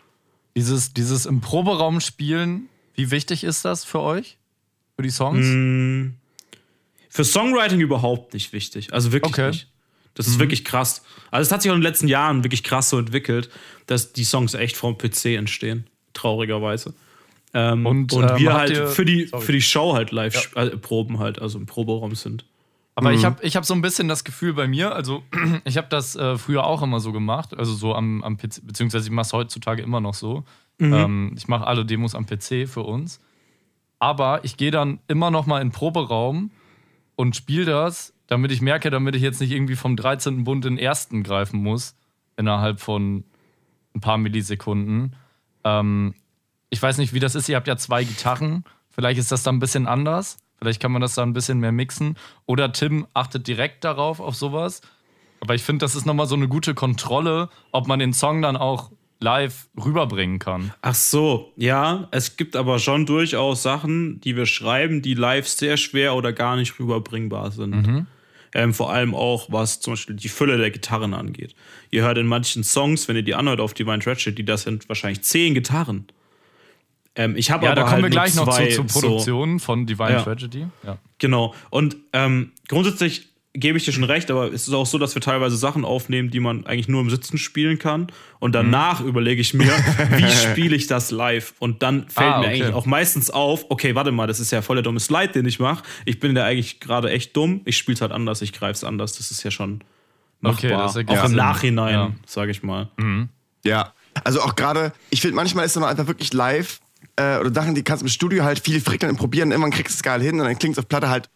Dieses, dieses im Proberaum spielen, wie wichtig ist das für euch? Für die Songs? Mm, Für Songwriting überhaupt nicht wichtig. Also wirklich Okay. nicht. Das ist wirklich krass. Also es hat sich auch in den letzten Jahren wirklich krass so entwickelt, dass die Songs echt vom PC entstehen. Traurigerweise. Ähm, Und, und, ähm, wir halt ihr- für, die, Sorry. für die Show halt live sp- äh, proben halt, also im Proberaum sind. Aber ich habe ich hab so ein bisschen das Gefühl bei mir, also ich habe das äh, früher auch immer so gemacht, also so am, am PC, beziehungsweise ich mache es heutzutage immer noch so. Ähm, ich mache alle Demos am PC für uns. Aber ich gehe dann immer noch mal in den Proberaum und spiele das, damit ich merke, damit ich jetzt nicht irgendwie vom 13. Bund in den ersten greifen muss, innerhalb von ein paar Millisekunden. Ähm, ich weiß nicht, wie das ist. Ihr habt ja zwei Gitarren. Vielleicht ist das dann ein bisschen anders. Vielleicht kann man das da ein bisschen mehr mixen. Oder Tim achtet direkt darauf, auf sowas. Aber ich finde, das ist nochmal so eine gute Kontrolle, ob man den Song dann auch live rüberbringen kann. Ach so, ja, es gibt aber schon durchaus Sachen, die wir schreiben, die live sehr schwer oder gar nicht rüberbringbar sind. Ähm, vor allem auch, was zum Beispiel die Fülle der Gitarren angeht. Ihr hört in manchen Songs, wenn ihr die anhört auf Divine Tragedy, das sind wahrscheinlich zehn Gitarren. Ähm, ich habe Ja, aber da kommen halt wir gleich noch zu, zur so, Produktion von Divine Ja. Tragedy. Ja. Genau. Und ähm, grundsätzlich gebe ich dir schon recht, aber es ist auch so, dass wir teilweise Sachen aufnehmen, die man eigentlich nur im Sitzen spielen kann. Und danach überlege ich mir, wie spiele ich das live? Und dann fällt Ah, mir okay. eigentlich auch meistens auf, okay, warte mal, das ist ja voll der dumme Slide, den ich mache. Ich bin da eigentlich gerade echt dumm. Ich spiele es halt anders, ich greife es anders. Das ist ja schon Okay, machbar. ergibt auch im. Nachhinein, Ja. sage ich mal. Ja, also auch gerade, ich finde, manchmal ist es noch einfach wirklich live äh, oder Sachen, die kannst du im Studio halt viel frickeln und probieren. Irgendwann kriegst du es geil hin und dann klingt es auf Platte halt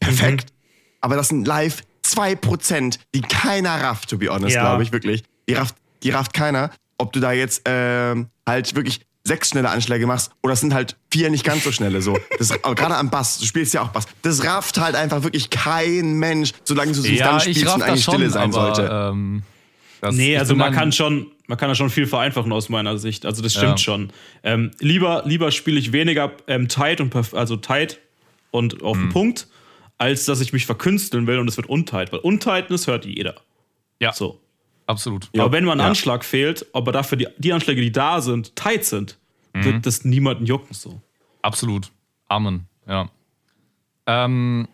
perfekt. Aber das sind live 2%, die keiner rafft, to be honest, Ja. glaube ich, wirklich. Die rafft, die rafft keiner. Ob du da jetzt ähm, halt wirklich sechs schnelle Anschläge machst oder es sind halt vier nicht ganz so schnelle so. Gerade am Bass, du spielst ja auch Bass. Das rafft halt einfach wirklich kein Mensch, solange du es Ja, dann ich spielst raff und das eigentlich schon, Stille sein aber, sollte. Ähm, Nee, also man kann schon, man kann da schon viel vereinfachen aus meiner Sicht. Also das stimmt Ja. schon. Ähm, lieber lieber spiele ich weniger ähm, tight und perf- also tight und auf Mhm. den Punkt, als dass ich mich verkünsteln will und es wird untight. Weil Untightness hört jeder. Ja, So. absolut. Aber wenn mal ein Ja. Anschlag fehlt, aber dafür die, die Anschläge, die da sind, tight sind, Mhm. wird das niemanden jucken so. Absolut. Amen. Ja. Ähm,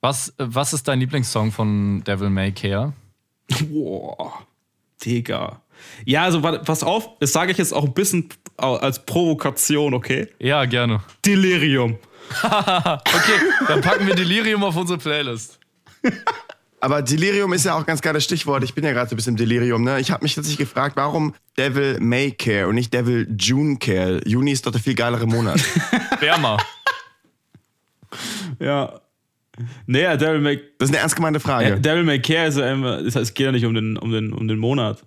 was, was ist dein Lieblingssong von Devil May Care? Boah, Digga. Ja, also pass auf, das sage ich jetzt auch ein bisschen als Provokation, okay? Ja, gerne. Delirium. Okay, dann packen wir Delirium auf unsere Playlist. Aber Delirium ist ja auch ein ganz geiles Stichwort. Ich bin ja gerade so ein bisschen im Delirium. Ne? Ich habe mich tatsächlich gefragt, warum Devil May Care und nicht Devil June Care? Juni ist doch der viel geilere Monat. Wärmer. Ja. Naja, Devil May, Das ist eine ernst gemeinte Frage. äh, Devil May Care ist ja immer, das heißt, es geht ja nicht um den, um den, um den Monat.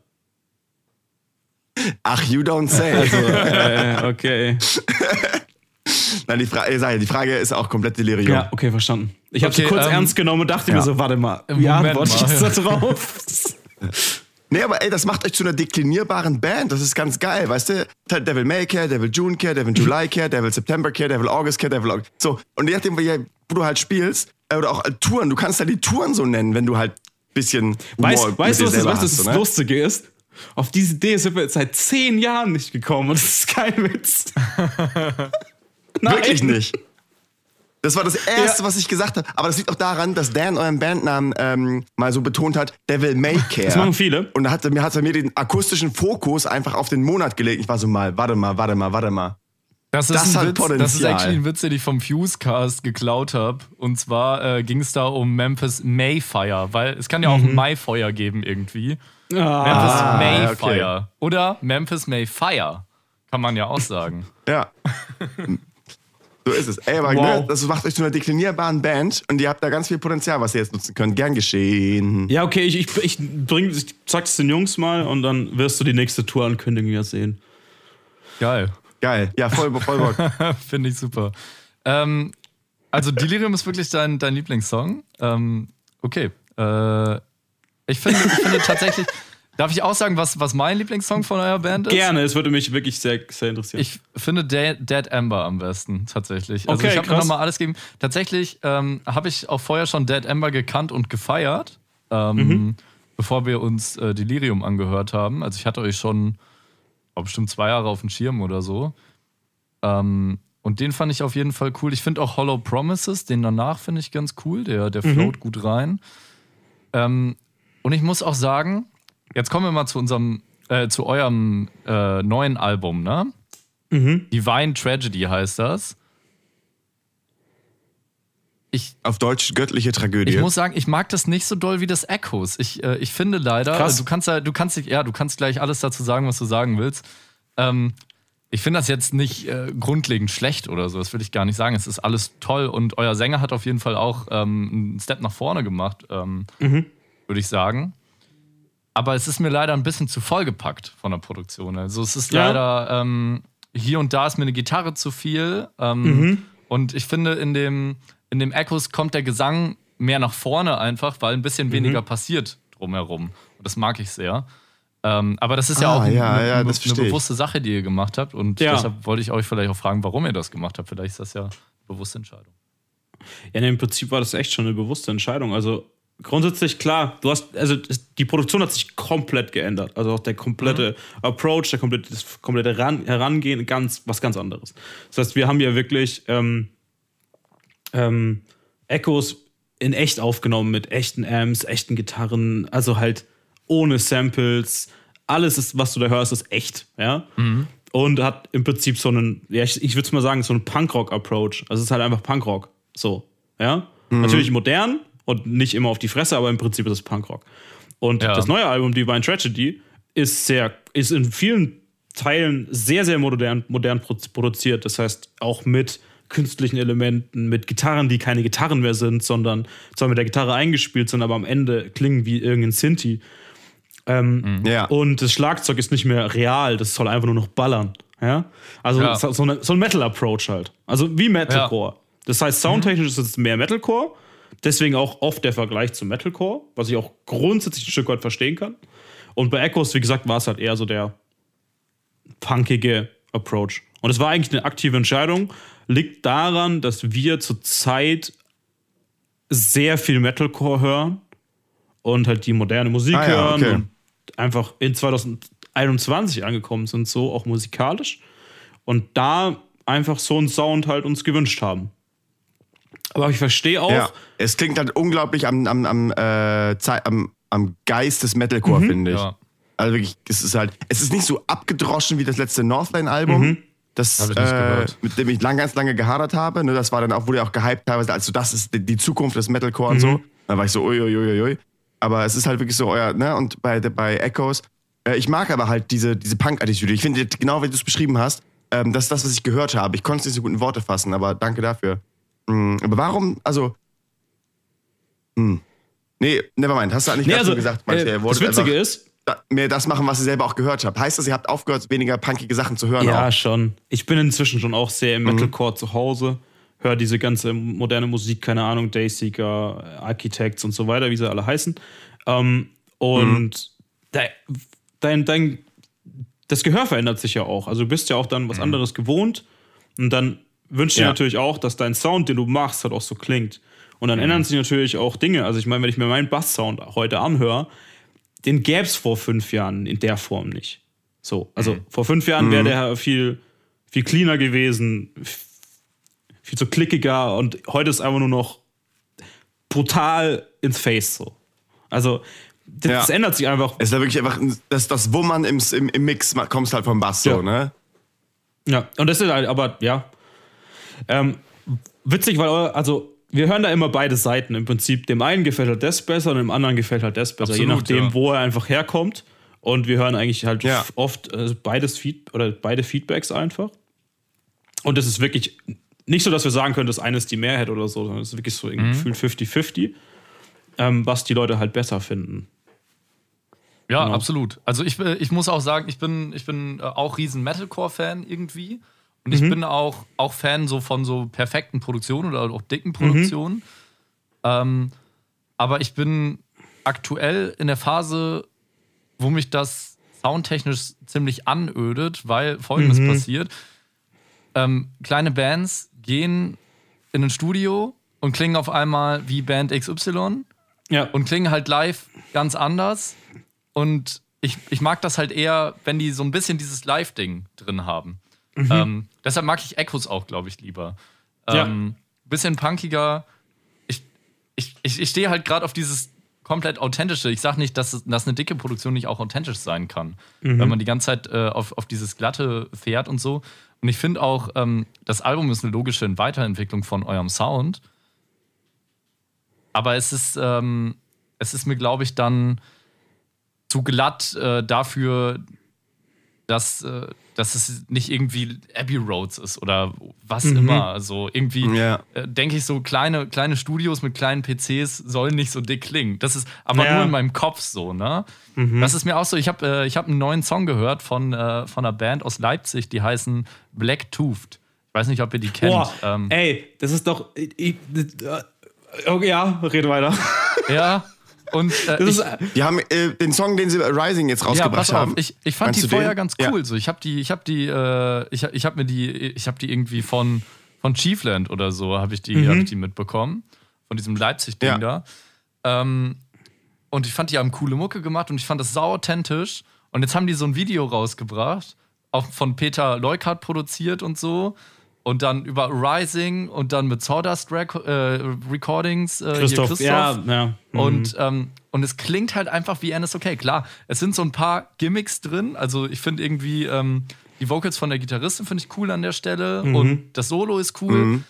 Ach, you don't say. äh, okay. Nein, die, Fra äh, sag ich, die Frage ist auch komplett Delirium. Ja, okay, verstanden. Ich habe Okay, sie kurz ähm, ernst genommen und dachte mir ja. so, warte mal, wie antworte ich jetzt da drauf? Nee, aber ey, das macht euch zu einer deklinierbaren Band. Das ist ganz geil, weißt du? Devil May Care, Devil June Care, Devil July Care, Devil September Care, Devil August Care, Devil August. So, und je nachdem, wo du halt spielst, äh, oder auch äh, Touren, du kannst halt die Touren so nennen, wenn du halt bisschen Humor Weißt, weißt du, was, das, was das ne? Lustige ist? Auf diese Idee sind wir jetzt seit zehn Jahren nicht gekommen und das ist kein Witz. Wirklich nicht. Das war das Erste, ja. was ich gesagt habe. Aber das liegt auch daran, dass Dan euren Bandnamen ähm, mal so betont hat, Devil May Care. Das machen viele. Und da hat, mir, hat er mir den akustischen Fokus einfach auf den Monat gelegt. Ich war so mal, warte mal, warte mal, warte mal. Das ist, das, ein Witz, Potenzial. das ist actually ein Witz, den ich vom Fusecast geklaut habe. Und zwar äh, ging es da um Memphis Mayfire, weil es kann ja auch mhm. ein Maifeuer geben irgendwie. Ah, Memphis Mayfire. Okay. Oder Memphis Mayfire. Kann man ja auch sagen. ja. So ist es. Ey, aber wow. ne, das macht euch zu einer deklinierbaren Band und ihr habt da ganz viel Potenzial, was ihr jetzt nutzen könnt. Gern geschehen. Ja, okay, ich, ich, ich, bring, ich sag's den Jungs mal und dann wirst du die nächste Tour-Ankündigung ja sehen. Geil. Geil. Ja, voll, voll Bock. Finde ich super. Ähm, also Delirium ist wirklich dein, dein Lieblingssong. Ähm, okay. Äh, ich finde, ich finde tatsächlich. Darf ich auch sagen, was, was mein Lieblingssong von eurer Band ist? Gerne, es würde mich wirklich sehr, sehr interessieren. Ich finde Dead, Dead Amber am besten, tatsächlich. Also okay, ich habe nochmal alles gegeben. Tatsächlich ähm, habe ich auch vorher schon Dead Amber gekannt und gefeiert, ähm, mhm. bevor wir uns äh, Delirium angehört haben. Also ich hatte euch schon oh, bestimmt zwei Jahre auf dem Schirm oder so. Ähm, und den fand ich auf jeden Fall cool. Ich finde auch Hollow Promises, den danach finde ich ganz cool. Der, der mhm. float gut rein. Ähm, und ich muss auch sagen, Jetzt kommen wir mal zu unserem, äh, zu eurem äh, neuen Album, ne? Mhm. Divine Tragedy heißt das. Ich, Auf Deutsch göttliche Tragödie. Ich muss sagen, ich mag das nicht so doll wie das Echos. Ich, äh, ich finde leider, Krass. du kannst ja, du kannst ja, du kannst gleich alles dazu sagen, was du sagen willst. Ähm, ich finde das jetzt nicht äh, grundlegend schlecht oder so, das will ich gar nicht sagen. Es ist alles toll und euer Sänger hat auf jeden Fall auch ähm, einen Step nach vorne gemacht, ähm, mhm. würde ich sagen aber es ist mir leider ein bisschen zu vollgepackt von der Produktion. Also es ist ja. leider, ähm, hier und da ist mir eine Gitarre zu viel. Ähm, mhm. Und ich finde, in dem, in dem Echos kommt der Gesang mehr nach vorne einfach, weil ein bisschen mhm. weniger passiert drumherum. Und das mag ich sehr. Ähm, aber das ist ja ah, auch ja, eine, ja, eine, eine bewusste Sache, die ihr gemacht habt. Und deshalb wollte ich euch vielleicht auch fragen, warum ihr das gemacht habt. Vielleicht ist das ja eine bewusste Entscheidung. Ja, im Prinzip war das echt schon eine bewusste Entscheidung. Also grundsätzlich klar, du hast, also die Produktion hat sich komplett geändert. Also auch der komplette mhm. Approach, der komplette, das komplette Herangehen, ganz, was ganz anderes. Das heißt, wir haben ja wirklich ähm, ähm, Echos in echt aufgenommen mit echten Amps, echten Gitarren, also halt ohne Samples. Alles, ist, was du da hörst, ist echt, ja. Mhm. Und hat im Prinzip so einen, ja, ich, ich würde es mal sagen, so einen Punkrock-Approach. Also es ist halt einfach Punkrock. So, ja. Mhm. Natürlich modern, und nicht immer auf die Fresse, aber im Prinzip ist es Punkrock. Und ja. das neue Album, Divine Tragedy, ist sehr, ist in vielen Teilen sehr, sehr modern, modern produziert. Das heißt, auch mit künstlichen Elementen, mit Gitarren, die keine Gitarren mehr sind, sondern zwar mit der Gitarre eingespielt sind, aber am Ende klingen wie irgendein Sinti. Ähm, mhm. ja. Und das Schlagzeug ist nicht mehr real, das soll einfach nur noch ballern. Ja? Also ja. So, eine, so, ein Metal-Approach halt. Also wie Metalcore. Ja. Das heißt, soundtechnisch ist es mehr Metalcore, Deswegen auch oft der Vergleich zum Metalcore, was ich auch grundsätzlich ein Stück weit verstehen kann. Und bei Echoes, wie gesagt, war es halt eher so der punkige Approach. Und es war eigentlich eine aktive Entscheidung. Liegt daran, dass wir zurzeit sehr viel Metalcore hören und halt die moderne Musik ah, ja, hören okay. und einfach in 2021 angekommen sind, so auch musikalisch. Und da einfach so einen Sound halt uns gewünscht haben. Aber ich verstehe auch. Ja, es klingt halt unglaublich am, am, am, äh, am, am Geist des Metalcore, mhm. finde ich. Ja. Also wirklich, es ist halt, es ist nicht so abgedroschen wie das letzte Northline-Album. Mhm. Das, äh, mit dem ich lang, ganz lange gehadert habe. Ne, das war dann auch, wurde auch gehypt teilweise, also das ist die, die Zukunft des Metalcore mhm. und so. Da war ich so, uiuiuiui. Ui, ui. Aber es ist halt wirklich so euer, ne, und bei, bei Echoes, äh, ich mag aber halt diese, diese Punk-Attitüde. Ich finde, genau wie du es beschrieben hast, ähm, das ist das, was ich gehört habe. Ich konnte es nicht so gut in Worte fassen, aber danke dafür. Mhm, aber warum, also. Mh. Hm. Nee, nevermind. Hast du eigentlich nee, also, gesagt, manche, äh, Das Witzige ist, mehr das machen, was ihr selber auch gehört habt. Heißt das, ihr habt aufgehört, weniger punkige Sachen zu hören? Ja, auch? schon. Ich bin inzwischen schon auch sehr im mhm. Metalcore zu Hause. Hör diese ganze moderne Musik, keine Ahnung, Dayseeker, Architects und so weiter, wie sie alle heißen. Ähm, und mhm. dein, dein, das Gehör verändert sich ja auch. Also du bist ja auch dann was mhm. anderes gewohnt und dann wünschst du ja. dir natürlich auch, dass dein Sound, den du machst, halt auch so klingt. Und dann mhm. ändern sich natürlich auch Dinge. Also ich meine, wenn ich mir meinen Bass-Sound heute anhöre, den gäbe es vor fünf Jahren in der Form nicht. So, also mhm. vor fünf Jahren wäre mhm. der viel, viel cleaner gewesen, viel zu klickiger und heute ist einfach nur noch brutal ins Face so. Also das, ja. das ändert sich einfach. Es ist ja wirklich einfach das, das Wummern im, im, im Mix kommst halt vom Bass ja. so, ne? Ja, und das ist halt, aber ja. Ähm, witzig, weil, also, wir hören da immer beide Seiten. Im Prinzip, dem einen gefällt halt das besser und dem anderen gefällt halt das besser. Absolut, je nachdem, ja. wo er einfach herkommt. Und wir hören eigentlich halt ja. oft also beides Feed oder beide Feedbacks einfach. Und es ist wirklich nicht so, dass wir sagen können, das eine ist die Mehrheit oder so, sondern es ist wirklich so mhm. Gefühl 50-50, ähm, was die Leute halt besser finden. Ja, genau. absolut. Also ich, ich muss auch sagen, ich bin, ich bin äh, auch riesen Metalcore-Fan irgendwie. Und ich mhm. bin auch, auch Fan so von so perfekten Produktionen oder auch dicken Produktionen. Mhm. Ähm, aber ich bin aktuell in der Phase, wo mich das soundtechnisch ziemlich anödet, weil folgendes mhm. passiert. Ähm, kleine Bands gehen in ein Studio und klingen auf einmal wie Band XY ja. und klingen halt live ganz anders. Und ich, ich mag das halt eher, wenn die so ein bisschen dieses Live-Ding drin haben. Mhm. Ähm, deshalb mag ich Echos auch, glaube ich, lieber. Ähm, ja. Bisschen punkiger. Ich, ich, ich, ich stehe halt gerade auf dieses komplett authentische. Ich sage nicht, dass, dass eine dicke Produktion nicht auch authentisch sein kann, mhm. wenn man die ganze Zeit äh, auf, auf dieses Glatte fährt und so. Und ich finde auch, ähm, das Album ist eine logische Weiterentwicklung von eurem Sound. Aber es ist, ähm, es ist mir, glaube ich, dann zu glatt äh, dafür, dass, äh, dass es nicht irgendwie Abbey Roads ist oder was mhm. immer. Also irgendwie ja. äh, denke ich so, kleine, kleine Studios mit kleinen PCs sollen nicht so dick klingen. Das ist aber ja. nur in meinem Kopf so, ne? Mhm. Das ist mir auch so, ich habe äh, hab einen neuen Song gehört von, äh, von einer Band aus Leipzig, die heißen Black Toothed. Ich weiß nicht, ob ihr die kennt. Boah, ähm, ey, das ist doch. Ich, ich, okay, ja, red weiter. Ja, und äh, ich, die haben äh, den Song, den sie Rising jetzt rausgebracht ja, pass auf, haben. Ich, ich fand Meinst die vorher ganz cool. Ja. So, ich habe die, ich habe die, äh, ich, ich habe mir die, ich habe die irgendwie von von Chiefland oder so habe ich die, mhm. hab ich die mitbekommen von diesem Leipzig-Ding ja. da. Ähm, und ich fand, die haben coole Mucke gemacht und ich fand das sau authentisch. Und jetzt haben die so ein Video rausgebracht, auch von Peter Leukart produziert und so und dann über Rising und dann mit Sawdust Rec äh, Recordings äh, Christoph, Christoph. Ja, ja. Mhm. Und, ähm, und es klingt halt einfach wie NSOK. Klar, es sind so ein paar Gimmicks drin. Also ich finde irgendwie ähm, die Vocals von der Gitarristin finde ich cool an der Stelle mhm. und das Solo ist cool. Mhm.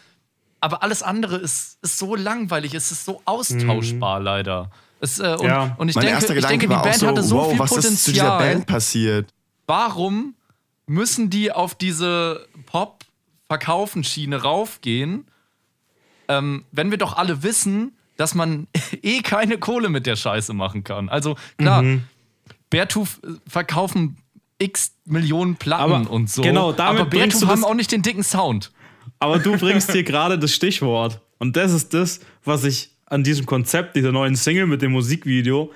Aber alles andere ist, ist so langweilig, es ist so austauschbar mhm. leider. Es, äh, und, ja. und ich mein denke, ich denke, die Band so, hatte so wow, viel was Potenzial. Ist zu dieser Band passiert? Warum müssen die auf diese Pop verkaufen Schiene raufgehen, ähm, wenn wir doch alle wissen, dass man eh keine Kohle mit der Scheiße machen kann. Also klar, mhm. Beartooth äh, verkaufen x Millionen Platten aber und so. Genau, damit aber Beartooth haben auch nicht den dicken Sound. Aber du bringst hier gerade das Stichwort. Und das ist das, was ich an diesem Konzept dieser neuen Single mit dem Musikvideo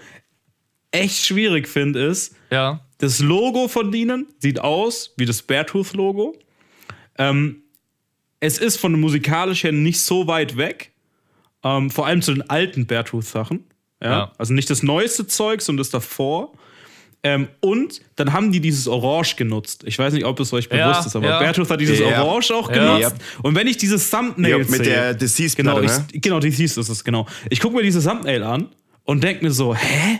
echt schwierig finde, ist, ja. das Logo von denen sieht aus wie das Beartooth-Logo. Ähm, es ist von musikalisch her nicht so weit weg. Ähm, vor allem zu den alten Beartooth-Sachen. Ja? ja? Also nicht das neueste Zeug, sondern das davor. Ähm, und dann haben die dieses Orange genutzt. Ich weiß nicht, ob es euch bewusst ja, ist, aber ja. Beartooth hat dieses ja. Orange auch genutzt. Und wenn ich dieses Thumbnail ja, mit der Deceased genau, ich, ne? genau, Deceased ist es, genau. Ich gucke mir dieses Thumbnail an und denke mir so, hä?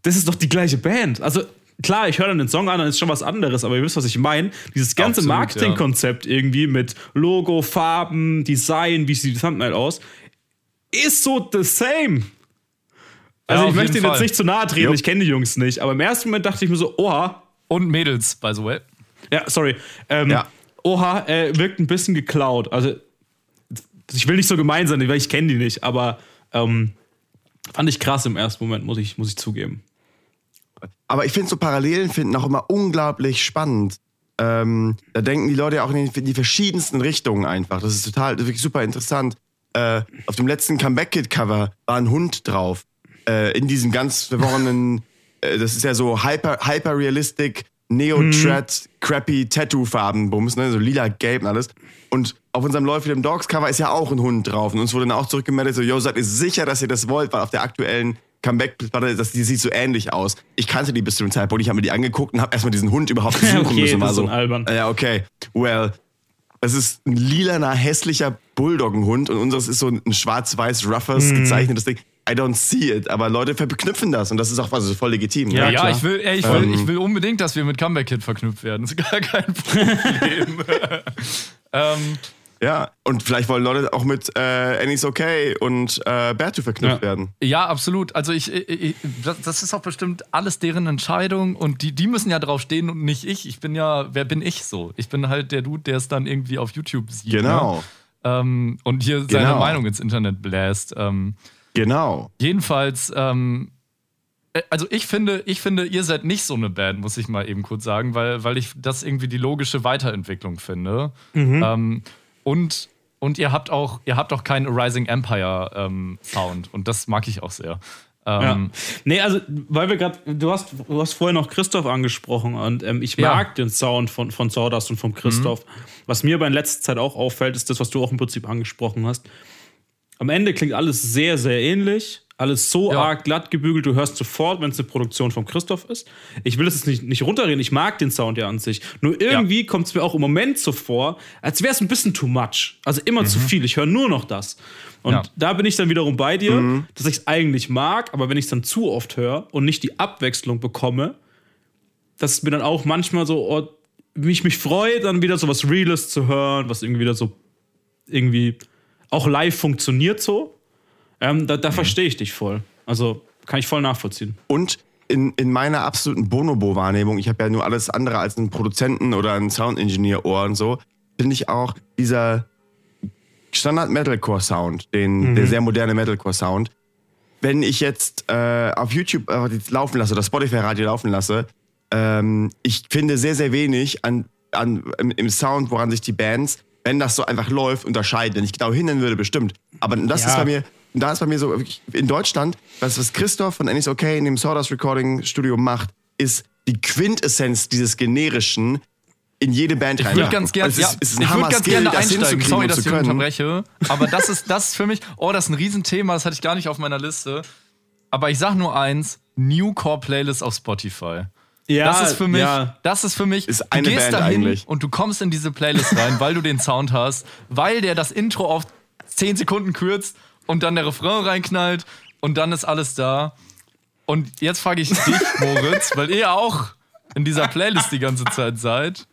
Das ist doch die gleiche Band. Also klar, ich höre dann den Song an, dann ist schon was anderes, aber ihr wisst, was ich meine. Dieses ganze Marketingkonzept ja. irgendwie mit Logo, Farben, Design, wie sieht die Thumbnail aus, ist so the same. Also ja, ich möchte ihnen jetzt nicht zu nahe treten, yep. ich kenne die Jungs nicht, aber im ersten Moment dachte ich mir so, oha. Und Mädels, by the way. Ja, sorry. Ähm, ja. Oha, äh, wirkt ein bisschen geklaut. Also, ich will nicht so gemein sein, weil ich kenne die nicht, aber ähm, fand ich krass im ersten Moment, muss ich, muss ich zugeben. Aber ich finde so Parallelen finden auch immer unglaublich spannend. Ähm, da denken die Leute auch in die, in die, verschiedensten Richtungen einfach. Das ist total, das ist wirklich super interessant. Äh, auf dem letzten Comeback-Kit-Cover war ein Hund drauf. Äh, in diesem ganz verworrenen äh, das ist ja so hyper, hyper realistic, Neo-Thread, crappy Tattoo-Farben-Bums, ne? so lila, gelb und alles. Und auf unserem Love Freedom Dogs Cover ist ja auch ein Hund drauf. Und uns wurde dann auch zurückgemeldet, so, yo, seid ihr sicher, dass ihr das wollt? Weil auf der aktuellen Comeback-Platte, das, die sieht so ähnlich aus. Ich kannte die bis zu dem Zeitpunkt, ich habe mir die angeguckt und habe erstmal diesen Hund überhaupt suchen okay, müssen. das War ist so, albern. Ja, okay. Well, es ist ein lilaner, hässlicher Bulldoggenhund und unseres ist so ein schwarz-weiß, roughes, Mhm. gezeichnetes Ding. I don't see it, aber Leute verknüpfen das und das ist auch also voll legitim. Ja, ne? Ja, klar. ich will, ey, ich, will, Ähm. ich will unbedingt, dass wir mit Comeback Kid verknüpft werden. Das ist gar kein Problem. ähm, Ja, und vielleicht wollen Leute auch mit äh, Annie's Okay und äh, Bertu verknüpft Ja. werden. ja, absolut. Also ich, ich, ich das, ist auch bestimmt alles deren Entscheidung und die, die müssen ja drauf stehen und nicht ich. Ich bin ja, wer bin ich so? Ich bin halt der Dude, der es dann irgendwie auf YouTube sieht. Genau, Ne? Ähm, und hier seine Genau. Meinung ins Internet bläst. Ähm, genau. Jedenfalls, ähm, äh, also ich finde, ich finde, ihr seid nicht so eine Band, muss ich mal eben kurz sagen, weil, weil ich das irgendwie die logische Weiterentwicklung finde. Ähm, und, und ihr habt auch, ihr habt auch keinen Rising Empire ähm, Sound und das mag ich auch sehr. Ja. Ähm, Nee, also, weil wir gerade, du hast, du hast vorher noch Christoph angesprochen und ähm, ich Ja. mag den Sound von, von Sawdust und von Christoph. Was mir aber in letzter Zeit auch auffällt, ist das, was du auch im Prinzip angesprochen hast. Am Ende klingt alles sehr, sehr ähnlich. Alles so Ja. arg glatt gebügelt, du hörst sofort, wenn es eine Produktion von Christoph ist. Ich will das jetzt nicht, nicht runterreden, ich mag den Sound ja an sich. Nur irgendwie kommt es mir auch im Moment so vor, als wäre es ein bisschen too much. Also immer zu viel. Ich höre nur noch das. Und Ja. da bin ich dann wiederum bei dir, dass ich es eigentlich mag, aber wenn ich es dann zu oft höre und nicht die Abwechslung bekomme, dass es mir dann auch manchmal so, oh, wie ich mich freue, dann wieder so was Reales zu hören, was irgendwie wieder so irgendwie auch live funktioniert so. Ähm, da da verstehe ich dich voll. Also kann ich voll nachvollziehen. Und in, in meiner absoluten Bonobo-Wahrnehmung, ich habe ja nur alles andere als einen Produzenten oder einen Sound-Engineer-Ohr und so, finde ich auch dieser Standard-Metalcore-Sound, den, der sehr moderne Metalcore-Sound, wenn ich jetzt äh, auf YouTube äh, laufen lasse oder Spotify-Radio laufen lasse, ähm, ich finde sehr, sehr wenig an, an, im, im Sound, woran sich die Bands, wenn das so einfach läuft, unterscheiden. Wenn ich genau hinhören würde, bestimmt. Aber das Ja. ist bei mir, da ist bei mir so, in Deutschland, was, was Christoph von Annie's Okay in dem Sawdust Recording Studio macht, ist die Quintessenz dieses generischen in jede Band ich rein. würde ganz gerne Es ist, ja, ist ein ich würd ganz gerne einsteigen. Sorry, und dass ich unterbreche. Aber das ist, das ist für mich, oh, das ist ein Riesenthema, das hatte ich gar nicht auf meiner Liste. Aber ich sag nur eins: Newcore Playlist auf Spotify. Ja, Das ist für mich, ja. das ist für mich, Ist eine du gehst Band dahin eigentlich. und du kommst in diese Playlist rein, weil du den Sound hast, weil der das Intro auf 10 Sekunden kürzt und dann der Refrain reinknallt und dann ist alles da. Und jetzt frage ich dich, Moritz, weil ihr ja auch in dieser Playlist die ganze Zeit seid.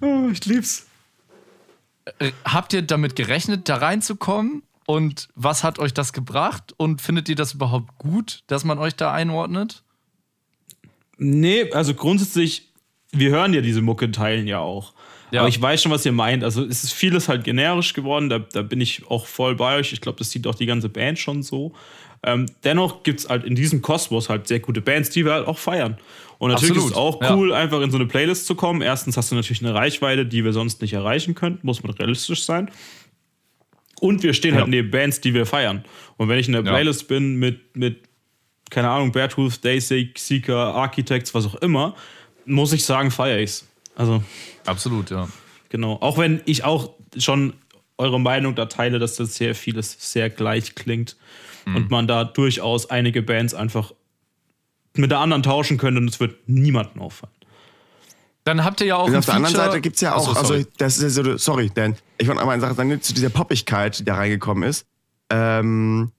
Oh, ich lieb's. Äh, Habt ihr damit gerechnet, da reinzukommen? Und was hat euch das gebracht? Und findet ihr das überhaupt gut, dass man euch da einordnet? Nee, also grundsätzlich, wir hören ja diese Mucke teilen ja auch. Ja. Aber ich weiß schon, was ihr meint. Also es ist vieles halt generisch geworden, da, da bin ich auch voll bei euch. Ich glaube, das sieht auch die ganze Band schon so. Ähm, dennoch gibt es halt in diesem Kosmos halt sehr gute Bands, die wir halt auch feiern. Und natürlich Absolut, ist es auch ja. cool, einfach in so eine Playlist zu kommen. Erstens hast du natürlich eine Reichweite, die wir sonst nicht erreichen können, muss man realistisch sein. Und wir stehen halt Ja. neben Bands, die wir feiern. Und wenn ich in der Ja. Playlist bin mit, mit keine Ahnung, Beartooth, Daysake, Seeker, Architects, was auch immer, muss ich sagen, feiere ich's. Also, Absolut, ja. genau. Auch wenn ich auch schon eure Meinung da teile, dass das sehr vieles sehr gleich klingt und man da durchaus einige Bands einfach mit der anderen tauschen könnte und es wird niemandem auffallen. Dann habt ihr ja auch Und ein auf der anderen Seite gibt es ja auch, Achso, sorry. also das ist ja so, sorry, Dan, ich wollte einmal eine Sache sagen, zu dieser Poppigkeit, die da reingekommen ist. Ähm,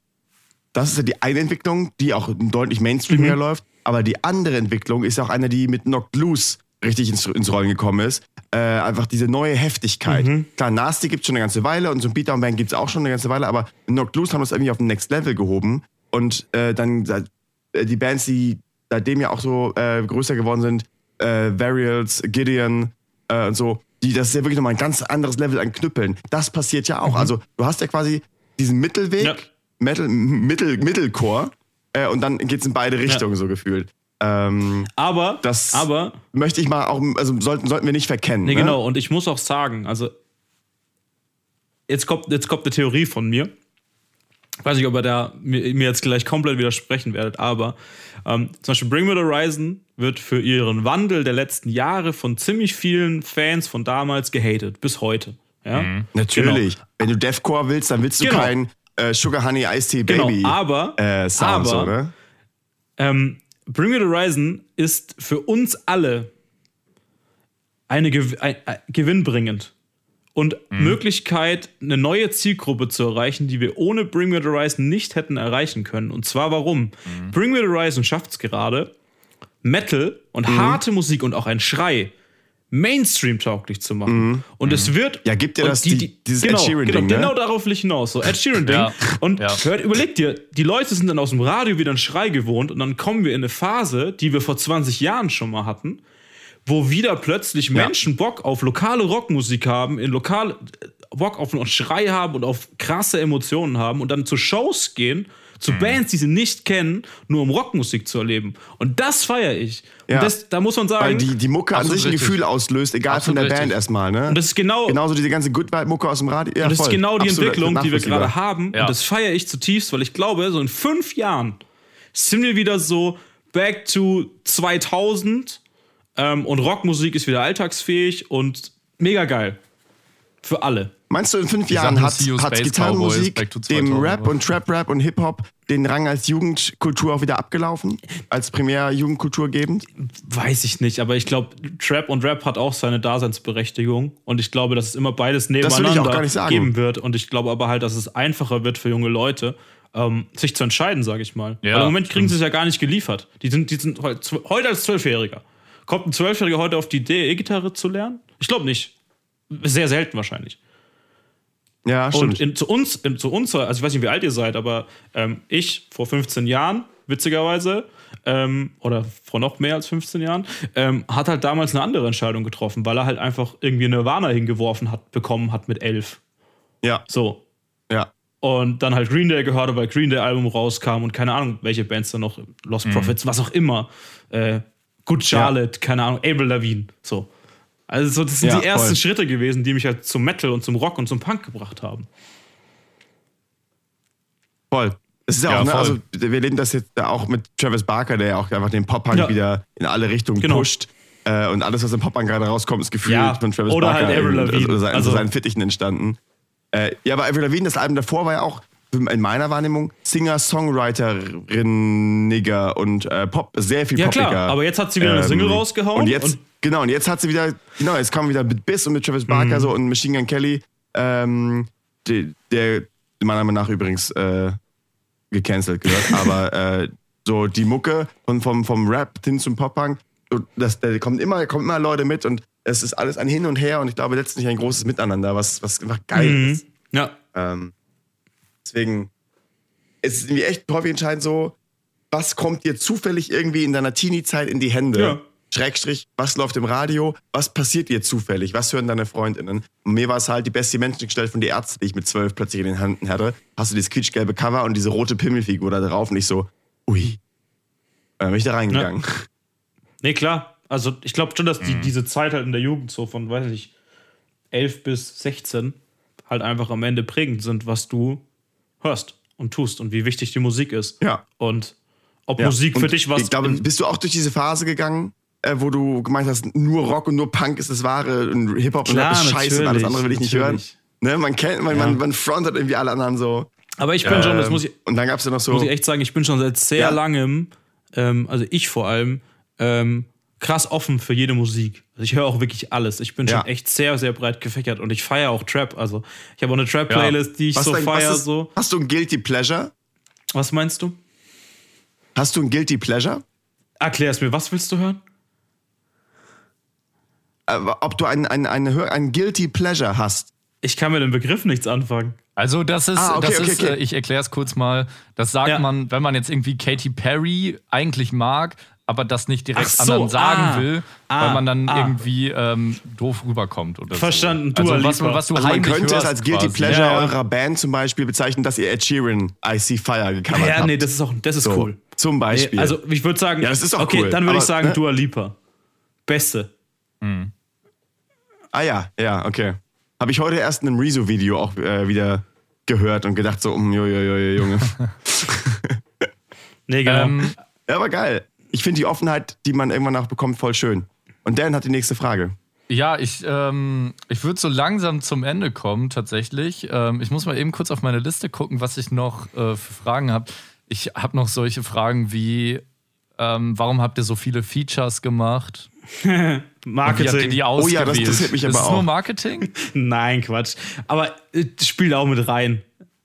das ist ja die eine Entwicklung, die auch deutlich mainstreamiger läuft, aber die andere Entwicklung ist auch eine, die mit Knocked Loose richtig ins, ins Rollen gekommen ist. Äh, einfach diese neue Heftigkeit. Klar, Nasty gibt es schon eine ganze Weile und so ein Beatdown Band gibt es auch schon eine ganze Weile, aber Knocked Loose haben das irgendwie auf den Next Level gehoben und äh, dann äh, die Bands, die seitdem ja auch so äh, größer geworden sind, äh, Varials, Gideon äh, und so, die, das ist ja wirklich nochmal ein ganz anderes Level an Knüppeln. Das passiert ja auch. Also du hast ja quasi diesen Mittelweg, Ja. Metal, Mittel, Mittelchor und dann geht's in beide Richtungen so gefühlt. Ähm, Aber, Das- aber, möchte ich mal auch, also sollten, sollten wir nicht verkennen. nee, ne? genau, und ich muss auch sagen, also, jetzt kommt, jetzt kommt eine Theorie von mir. weiß nicht, ob ihr da mir, mir jetzt gleich komplett widersprechen werdet, aber ähm, zum Beispiel Bring Me the Horizon wird für ihren Wandel der letzten Jahre von ziemlich vielen Fans von damals gehatet, bis heute. Ja? Mhm. Natürlich. Genau. Wenn du Deathcore willst, dann willst du genau. kein äh, Sugar Honey Ice Tea genau, Baby genau, aber, äh, Sound, aber so, ne? ähm, Bring Me the Horizon ist für uns alle eine Gew ein, ein, gewinnbringend und mhm. Möglichkeit, eine neue Zielgruppe zu erreichen, die wir ohne Bring Me the Horizon nicht hätten erreichen können. Und zwar warum? Mhm. Bring Me the Horizon schafft es gerade, Metal und mhm. harte Musik und auch ein Schrei Mainstream-tauglich zu machen. Mhm. Und es wird. Ja, gibt dir das die, die, dieses genau, Ed Sheeran genau, Ding, ne? genau darauf will ich hinaus. So, Ed Sheeran-Ding. ja. Und ja. Hört, überleg dir, die Leute sind dann aus dem Radio wieder einen Schrei gewohnt und dann kommen wir in eine Phase, die wir vor 20 Jahren schon mal hatten, wo wieder plötzlich Menschen ja. Bock auf lokale Rockmusik haben, in lokale Bock auf einen Schrei haben und auf krasse Emotionen haben und dann zu Shows gehen zu mhm. Bands, die sie nicht kennen, nur um Rockmusik zu erleben. Und das feiere ich. Ja. Und das, da muss man sagen. Weil die, die Mucke an sich ein Gefühl auslöst, egal Absolut von der richtig. Band erstmal. Ne? Und das ist genau. Genauso diese ganze Good Vibe-Mucke aus dem Radio. Ja, und das voll. ist genau die Absolut, Entwicklung, die wir gerade haben. Ja. Und das feiere ich zutiefst, weil ich glaube, so in fünf Jahren sind wir wieder so back to 2000 ähm, und Rockmusik ist wieder alltagsfähig und mega geil. Für alle. Meinst du, in fünf Jahren hat, hat Gitarrenmusik dem Rap und Trap-Rap und Hip-Hop den Rang als Jugendkultur auch wieder abgelaufen? Als primär Jugendkultur gebend? Weiß ich nicht, aber ich glaube, Trap und Rap hat auch seine Daseinsberechtigung. Und ich glaube, dass es immer beides nebeneinander geben wird. Und ich glaube aber halt, dass es einfacher wird für junge Leute, ähm, sich zu entscheiden, sage ich mal. Ja, Weil im Moment kriegen sie es ja gar nicht geliefert. Die sind, die sind heute als Zwölfjähriger. Kommt ein Zwölfjähriger heute auf die Idee, E-Gitarre zu lernen? Ich glaube nicht. Sehr selten wahrscheinlich. Ja, stimmt. Und in, zu uns, in, zu uns, also ich weiß nicht, wie alt ihr seid, aber ähm, ich vor 15 Jahren, witzigerweise, ähm, oder vor noch mehr als 15 Jahren, ähm, hat halt damals eine andere Entscheidung getroffen, weil er halt einfach irgendwie eine Warner hingeworfen hat, bekommen hat mit 11. Ja. So. Ja. Und dann halt Green Day gehört, weil Green Day Album rauskam und keine Ahnung, welche Bands da noch, Lost mhm. Prophets, was auch immer. Äh, Good Charlotte, ja. keine Ahnung, Abel Lavigne, so. Also so, das sind ja, die ersten voll. Schritte gewesen, die mich halt zum Metal und zum Rock und zum Punk gebracht haben. Voll. Es ist ja, ja auch, ne, also wir leben das jetzt auch mit Travis Barker, der ja auch einfach den Pop-Punk ja. wieder in alle Richtungen genau. pusht. Äh, und alles, was im Pop-Punk gerade rauskommt, ist gefühlt ja. von Travis oder Barker halt Avril Lavigne. Also, also seinen Fittichen entstanden. Äh, ja, aber Avril Lavigne, das Album davor war ja auch in meiner Wahrnehmung Singer, Songwriter-Nigger und äh, Pop, sehr viel ja, Popiger. Klar, aber jetzt hat sie wieder ähm, eine Single rausgehauen. Und jetzt, und genau, und jetzt hat sie wieder, genau, jetzt kam wieder mit Biss und mit Travis Barker mhm. so und Machine Gun Kelly, ähm, die, der meiner Meinung nach übrigens äh, gecancelt gehört, aber äh, so die Mucke von, vom, vom Rap hin zum Pop-Punk, das, da kommen immer, kommen immer Leute mit und es ist alles ein Hin und Her und ich glaube letztlich ein großes Miteinander, was, was einfach geil mhm. ist. Ja. Ähm, Deswegen ist es mir echt häufig entscheidend so, was kommt dir zufällig irgendwie in deiner Teenie-Zeit in die Hände? Ja. Schrägstrich, was läuft im Radio? Was passiert dir zufällig? Was hören deine Freundinnen? Und mir war es halt die beste Menschengestalt von die Ärzte, die ich mit zwölf plötzlich in den Händen hatte. Hast du dieses quietschgelbe Cover und diese rote Pimmelfigur da drauf und ich so, ui. Dann bin ich da reingegangen. Ja. Nee, klar. Also ich glaube schon, dass die, mhm. diese Zeit halt in der Jugend so von, weiß ich, 11 bis 16 halt einfach am Ende prägend sind, was du hörst und tust und wie wichtig die Musik ist. Ja. Und ob ja. Musik für und dich was. Ich glaube, bist du auch durch diese Phase gegangen, äh, wo du gemeint hast, nur Rock und nur Punk ist das Wahre und Hip-Hop und Rap ist scheiße und alles andere will ich nicht natürlich. hören. Ne? Man kennt, man, ja. man, man frontet irgendwie alle anderen so. Aber ich bin ähm, schon, das muss ich. Und dann gab es ja noch so. Muss ich echt sagen, ich bin schon seit sehr ja. langem, ähm, also ich vor allem, ähm, krass offen für jede Musik. Also ich höre auch wirklich alles. Ich bin ja. schon echt sehr, sehr breit gefächert und ich feiere auch Trap. Also ich habe auch eine Trap-Playlist, ja. die ich was so feiere. So. Hast du ein Guilty Pleasure? Was meinst du? Hast du ein Guilty Pleasure? Erklär es mir, was willst du hören? Äh, ob du ein, ein, ein, ein Guilty Pleasure hast. Ich kann mit dem Begriff nichts anfangen. Also das ist, ah, okay, das okay, ist okay. Äh, ich erkläre es kurz mal, das sagt ja. man, wenn man jetzt irgendwie Katy Perry eigentlich mag, aber das nicht direkt so, anderen sagen ah, will, ah, weil man dann ah. irgendwie ähm, doof rüberkommt. Oder Verstanden, so. also, was, was du also man könnte es als Guilty quasi. Pleasure ja. eurer Band zum Beispiel bezeichnen, dass ihr Ed Sheeran I See Fire gecovert ja, habt. Ja, nee, das ist auch, das ist so, cool. Zum Beispiel. Nee, also ich würde sagen, ja, das ist auch okay, cool. dann würde ich sagen ne? Dua Lipa. Beste. Mhm. Ah ja, ja, okay. Habe ich heute erst in einem Rezo-Video auch äh, wieder gehört und gedacht so, um, jo, jo, jo, jo, Junge. Nee, genau. Ähm, ja, aber geil. Ich finde die Offenheit, die man irgendwann auch bekommt, voll schön. Und Dan hat die nächste Frage. Ja, ich, ähm, ich würde so langsam zum Ende kommen, tatsächlich. Ähm, ich muss mal eben kurz auf meine Liste gucken, was ich noch äh, für Fragen habe. Ich habe noch solche Fragen wie: ähm, Warum habt ihr so viele Features gemacht? Und Wie habt ihr Marketing. die Oh ja, ausgewählt? das interessiert mich ist aber es nur auch. Marketing? Nein, Quatsch. Aber äh, spielt auch mit rein.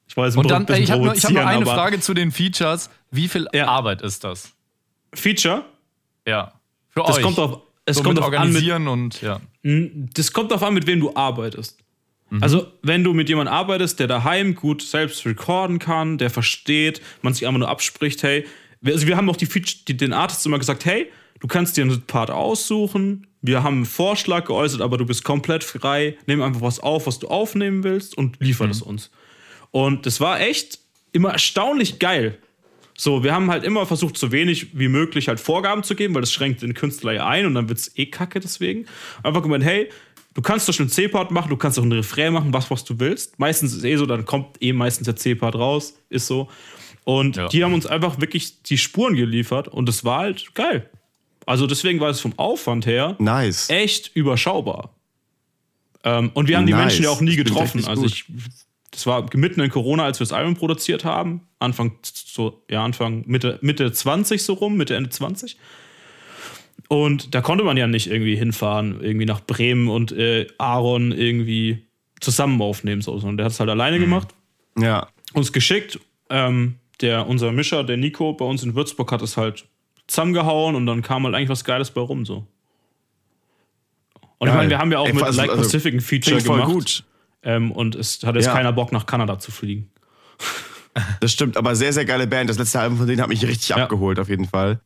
Ich wollte es ein Und dann, bisschen ey, ich habe nur, ich hab provozieren, eine aber Frage zu den Features. Wie viel Ja. Arbeit ist das? Feature, Ja. Für das euch. kommt auf, es so kommt auf an, mit, organisieren und ja. das kommt darauf an, mit wem du arbeitest. Mhm. Also, wenn du mit jemandem arbeitest, der daheim gut selbst recorden kann, der versteht, man sich einfach nur abspricht, hey, wir- also wir haben auch die, Feature- die, den Artists immer gesagt, hey, du kannst dir einen Part aussuchen, wir haben einen Vorschlag geäußert, aber du bist komplett frei, nimm einfach was auf, was du aufnehmen willst und liefer Mhm. es uns. Und das war echt immer erstaunlich geil. So, wir haben halt immer versucht, so wenig wie möglich halt Vorgaben zu geben, weil das schränkt den Künstler ja ein und dann wird's eh kacke deswegen. Einfach gemeint, hey, du kannst doch schon einen C-Part machen, du kannst auch einen Refrain machen, was, was du willst. Meistens ist es eh so, dann kommt eh meistens der C-Part raus, ist so. Und Ja. die haben uns einfach wirklich die Spuren geliefert und das war halt geil. Also deswegen war es vom Aufwand her Nice. echt überschaubar. Ähm, und wir haben die Nice. Menschen ja auch nie getroffen. Also ich, das war mitten in Corona, als wir das Album produziert haben. Anfang, so, ja, Anfang, Mitte, Mitte 20 so rum, Mitte, Ende 20. Und da konnte man ja nicht irgendwie hinfahren, irgendwie nach Bremen und äh, Aaron irgendwie zusammen aufnehmen, so, sondern der hat es halt alleine gemacht Ja. uns geschickt. Ähm, der, unser Mischer, der Nico, bei uns in Würzburg hat es halt zusammengehauen und dann kam halt eigentlich was Geiles bei rum. So. Und ich Geil. meine, wir haben ja auch Ey, mit also- Like also, Pacific ein Feature Klingt voll gemacht. gut. Ähm, und es hat jetzt Ja. keiner Bock, nach Kanada zu fliegen. Das stimmt, aber sehr, sehr geile Band. Das letzte Album von denen hat mich richtig Ja. abgeholt, auf jeden Fall.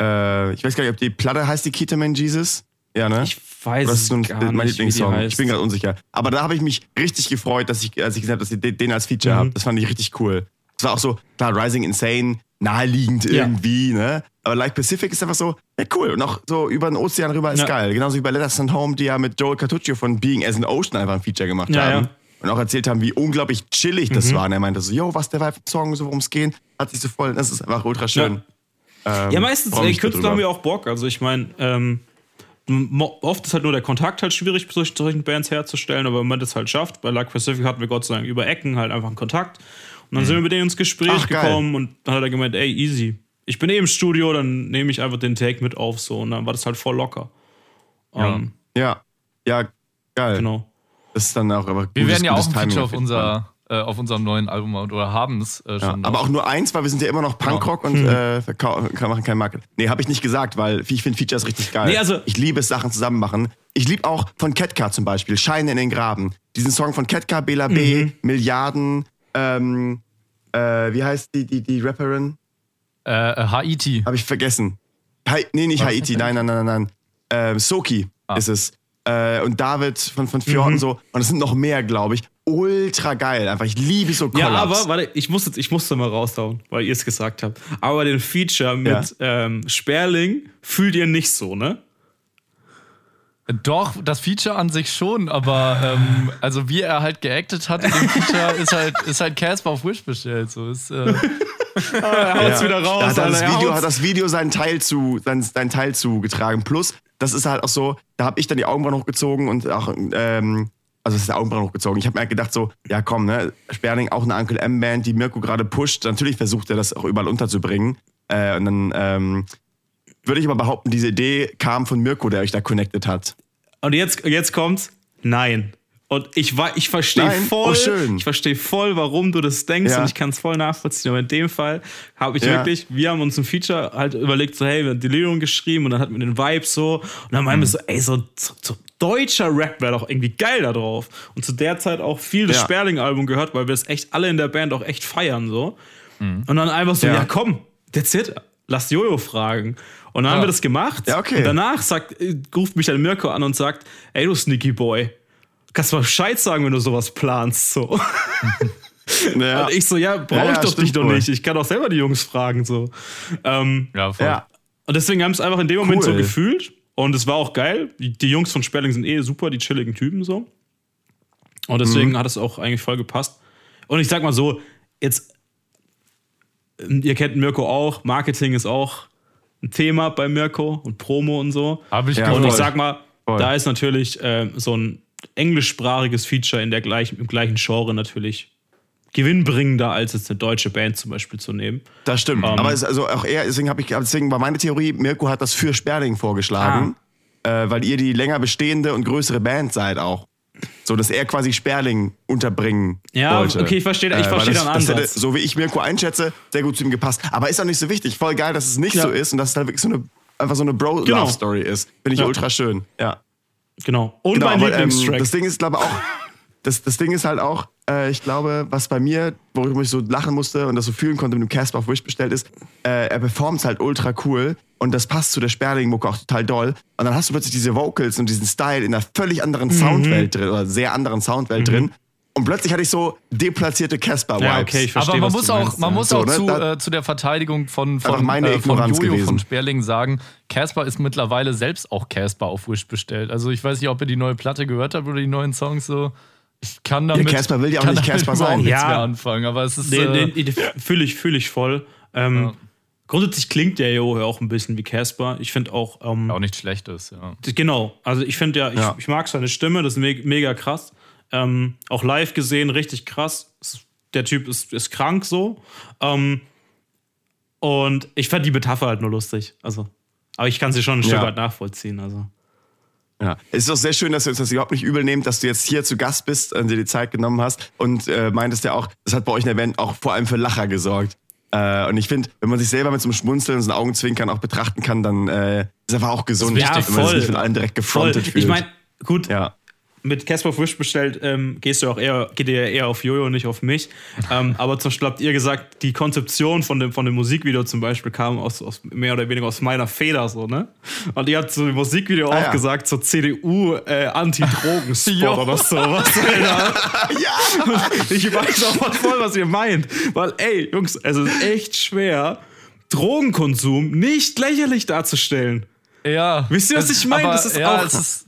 Äh, ich weiß gar nicht, ob die Platte heißt die Keterman Jesus. Ja, ne? Ich weiß das ist gar mein nicht, Lieblingssong. Ich bin gerade unsicher. Aber da habe ich mich richtig gefreut, dass ich, als ich gesehen habe, dass ich den, als Feature Mhm. habe. Das fand ich richtig cool. Das war auch so, klar, Rising Insane, naheliegend Ja. irgendwie, ne? Aber Like Pacific ist einfach so, ja, cool. Und auch so über den Ozean rüber ist Ja. geil. Genauso wie bei Letters and Home, die ja mit Joel Cartuccio von Being as an Ocean einfach ein Feature gemacht Ja, haben. ja. Und auch erzählt haben, wie unglaublich chillig Mhm. das war. Und er meinte so, yo, was der Vibe Song, so worum es geht, hat sich so voll, das ist einfach ultra schön. Ähm, Ja, meistens, freu ey, Künstler haben ja auch Bock. Also ich meine, ähm, oft ist halt nur der Kontakt halt schwierig, bei solchen, Bands herzustellen, aber wenn man das halt schafft, bei Like Pacific hatten wir Gott sei Dank über Ecken halt einfach einen Kontakt. Und dann sind wir mit denen ins Gespräch Ach, geil. gekommen und dann hat er gemeint, ey, easy. Ich bin eh im Studio, dann nehme ich einfach den Take mit auf so und dann war das halt voll locker. Ja. Ähm, Ja, ja, geil. genau. Das ist dann auch aber Wir gutes- werden ja auch ein Feature auf, unser, äh, auf unserem neuen Album oder haben es äh, Ja, schon. aber noch. auch nur eins, weil wir sind ja immer noch Punkrock und äh, verkau- kann- machen kein Market. Nee, habe ich nicht gesagt, weil ich finde Features richtig geil. Nee, also- ich liebe es, Sachen zusammen machen. Ich liebe auch von Ketka zum Beispiel, Scheine in den Graben. Diesen Song von Ketka, Bela B, Mhm. Milliarden, ähm, äh, wie heißt die, die, die Rapperin? Äh, äh, Haiti. Habe ich vergessen. Hai, nee, nicht Haiti, nein, nein, nein, nein, nein. Ähm, Soki Ah. ist es. Äh, und David von, von Fjord Mhm. und so. Und es sind noch mehr, glaube ich. Ultra geil. Einfach, ich liebe so Ja, Collabs. aber warte, ich muss jetzt, ich musste mal raushauen, weil ihr es gesagt habt. Aber den Feature mit ähm, Sperling fühlt ihr nicht so, ne? Doch, das Feature an sich schon, aber ähm, also wie er halt geactet hat in dem Feature, ist halt, ist halt Casper auf Wish bestellt. So ist, äh, Er haut's wieder raus, Da hat Alter, das Video, hat das Video seinen Teil, zu, seinen, seinen Teil zugetragen. Plus, das ist halt auch so, da habe ich dann die Augenbrauen hochgezogen und auch, ähm, also es ist der Augenbrauen hochgezogen. Ich habe mir halt gedacht so, ja komm, ne, Sperling auch eine Uncle M-Band, die Mirko gerade pusht. Natürlich versucht er das auch überall unterzubringen. Äh, und dann ähm, würde ich aber behaupten, diese Idee kam von Mirko, der euch da connected hat. Und jetzt, jetzt kommt's. Nein. Und ich, ich verstehe Nein? voll, Oh, ich verstehe voll, warum du das denkst Ja. und ich kann es voll nachvollziehen. Aber in dem Fall habe ich Ja. wirklich, wir haben uns ein Feature halt überlegt, so hey, wir haben Delirium geschrieben und dann hatten wir den Vibe so und dann meinen wir Mhm. so, ey, so, so, so deutscher Rap wäre doch irgendwie geil da drauf. Und zu der Zeit auch viel das Ja. Sperling-Album gehört, weil wir das echt alle in der Band auch echt feiern so. Und dann einfach so, Ja. ja, komm, that's it, lass Jojo fragen. Und dann haben wir das gemacht. Ja, okay. Und danach sagt, äh, ruft mich dann Mirko an und sagt, ey du Sneaky Boy, kannst du mal Bescheid sagen, wenn du sowas planst. So. Ja. Und ich so, ja, brauche Ja, ich ja, doch dich doch nicht. Ich kann doch selber die Jungs fragen. So. Ähm, ja, voll. ja. und deswegen haben es einfach in dem Moment Cool. so gefühlt. Und es war auch geil. Die, Jungs von Sperling sind eh super, die chilligen Typen so. Und Mhm. deswegen hat es auch eigentlich voll gepasst. Und ich sag mal so, jetzt, ihr kennt Mirko auch, Marketing ist auch ein Thema bei Mirko und Promo und so. Habe ich Ja, Und ich sag mal, Voll. da ist natürlich äh, so ein englischsprachiges Feature in der gleichen, im gleichen Genre natürlich gewinnbringender, als jetzt eine deutsche Band zum Beispiel zu nehmen. Das stimmt. Ähm, Aber es, also auch er, deswegen habe ich, deswegen war meine Theorie, Mirko hat das für Sperling vorgeschlagen, Ah. äh, weil ihr die länger bestehende und größere Band seid auch. So, dass er quasi Sperling unterbringen Ja, wollte. okay, ich verstehe- ich weil verstehe das, deinen das hätte, Ansatz. So wie ich Mirko einschätze, sehr gut zu ihm gepasst. Aber ist auch nicht so wichtig. Voll geil, dass es nicht Ja. so ist und dass es halt wirklich so eine, einfach so eine Genau. Bro-Love-Story ist. Finde ich Ja. ultra schön. Ja. Genau. Und Genau, mein aber, ähm, Lieblingstrack. das Ding ist, glaube ich, auch, das, das Ding ist halt auch, äh, ich glaube, was bei mir, worüber ich so lachen musste und das so fühlen konnte, mit dem Casper auf Wish bestellt ist, äh, er performt halt ultra cool und das passt zu der Sperling-Mucke auch total doll. Und dann hast du plötzlich diese Vocals und diesen Style in einer völlig anderen Mhm. Soundwelt drin oder sehr anderen Soundwelt drin. Und plötzlich hatte ich so deplatzierte Casper-Vibes. Ja, okay, ich verstehe, Aber man was muss du auch, man ja. muss So, auch ne, zu, äh, zu der Verteidigung von, von, meine äh, von Ignoranz Jojo gewesen. von Sperling sagen, Casper ist mittlerweile selbst auch Casper auf Wish bestellt. Also ich weiß nicht, ob ihr die neue Platte gehört habt oder die neuen Songs so. Ich kann damit, Casper will ja auch nicht Casper sein. Ja. mehr anfangen. Aber es ist Den, äh, den, den fühle ich, fühl ich voll. Ähm, Ja. Grundsätzlich klingt der Jo auch ein bisschen wie Casper. Ich finde auch, ähm, auch nichts Schlechtes. Ja. genau, also ich finde ja, ich, Ja. ich mag seine Stimme, das ist me mega krass. Ähm, auch live gesehen, richtig krass. Es- Der Typ ist, ist krank so. Ähm, und ich fand die Metapher halt nur lustig. Also, aber ich kann sie schon ein Stück Ja. weit nachvollziehen. Also. Ja. Es ist auch sehr schön, dass du uns das überhaupt nicht übel nehmt, dass du jetzt hier zu Gast bist und dir die Zeit genommen hast und äh, meintest ja auch, das hat bei euch in der Band auch vor allem für Lacher gesorgt. Äh, und ich finde, wenn man sich selber mit so einem Schmunzeln und so einem Augenzwinkern auch betrachten kann, dann äh, ist einfach auch gesund, Ja, wenn man sich voll. nicht von allen direkt Voll. gefrontet fühlt. Ich meine, gut, ja. Mit Casper Wish bestellt, ähm, gehst du auch eher, geht ihr ja eher auf Jojo, nicht auf mich. ähm, aber zum Beispiel habt ihr gesagt, die Konzeption von dem, von dem Musikvideo zum Beispiel kam aus, aus mehr oder weniger aus meiner Feder, so, ne? Und ihr habt so im Musikvideo Ah, auch ja. gesagt, so CDU äh, Anti-Drogen-Spot oder sowas. Ja! Ich weiß auch voll, was ihr meint. Weil, ey, Jungs, es ist echt schwer, Drogenkonsum nicht lächerlich darzustellen. Ja. Wisst ihr, was ich meine? Das ist ja, auch- Es ist,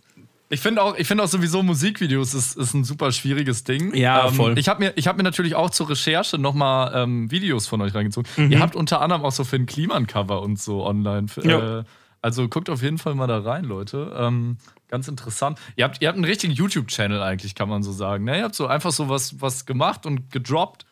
ich finde auch, ich finde auch sowieso Musikvideos ist, ist ein super schwieriges Ding. Ja, ähm, voll. Ich habe mir, ich hab mir natürlich auch zur Recherche nochmal ähm, Videos von euch reingezogen. Mhm. Ihr habt unter anderem auch so für ein Kliman-Cover und so online. Ja. äh, also guckt auf jeden Fall mal da rein, Leute. Ähm, ganz interessant. Ihr habt, ihr habt einen richtigen YouTube-Channel eigentlich, kann man so sagen. Ne? Ihr habt so einfach so was, was gemacht und gedroppt.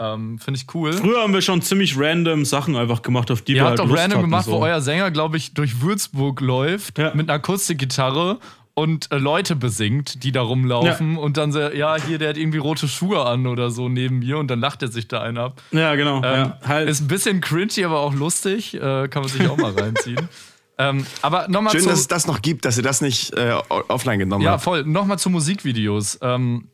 Ähm, finde ich cool. Früher haben wir schon ziemlich random Sachen einfach gemacht, auf die Ihr wir habt halt auch Lust random hatten, gemacht, so. wo euer Sänger, glaube ich, durch Würzburg läuft Ja. mit einer Akustikgitarre und äh, Leute besingt, die da rumlaufen und dann so, ja, hier, der hat irgendwie rote Schuhe an oder so neben mir und dann lacht er sich da einen ab. Ja, genau. Ähm, ja, halt. Ist ein bisschen cringy, aber auch lustig. Äh, kann man sich auch mal reinziehen. ähm, aber nochmal Schön, zu. dass es das noch gibt, dass ihr das nicht äh, offline genommen Ja, habt. voll. Nochmal zu Musikvideos. Ähm,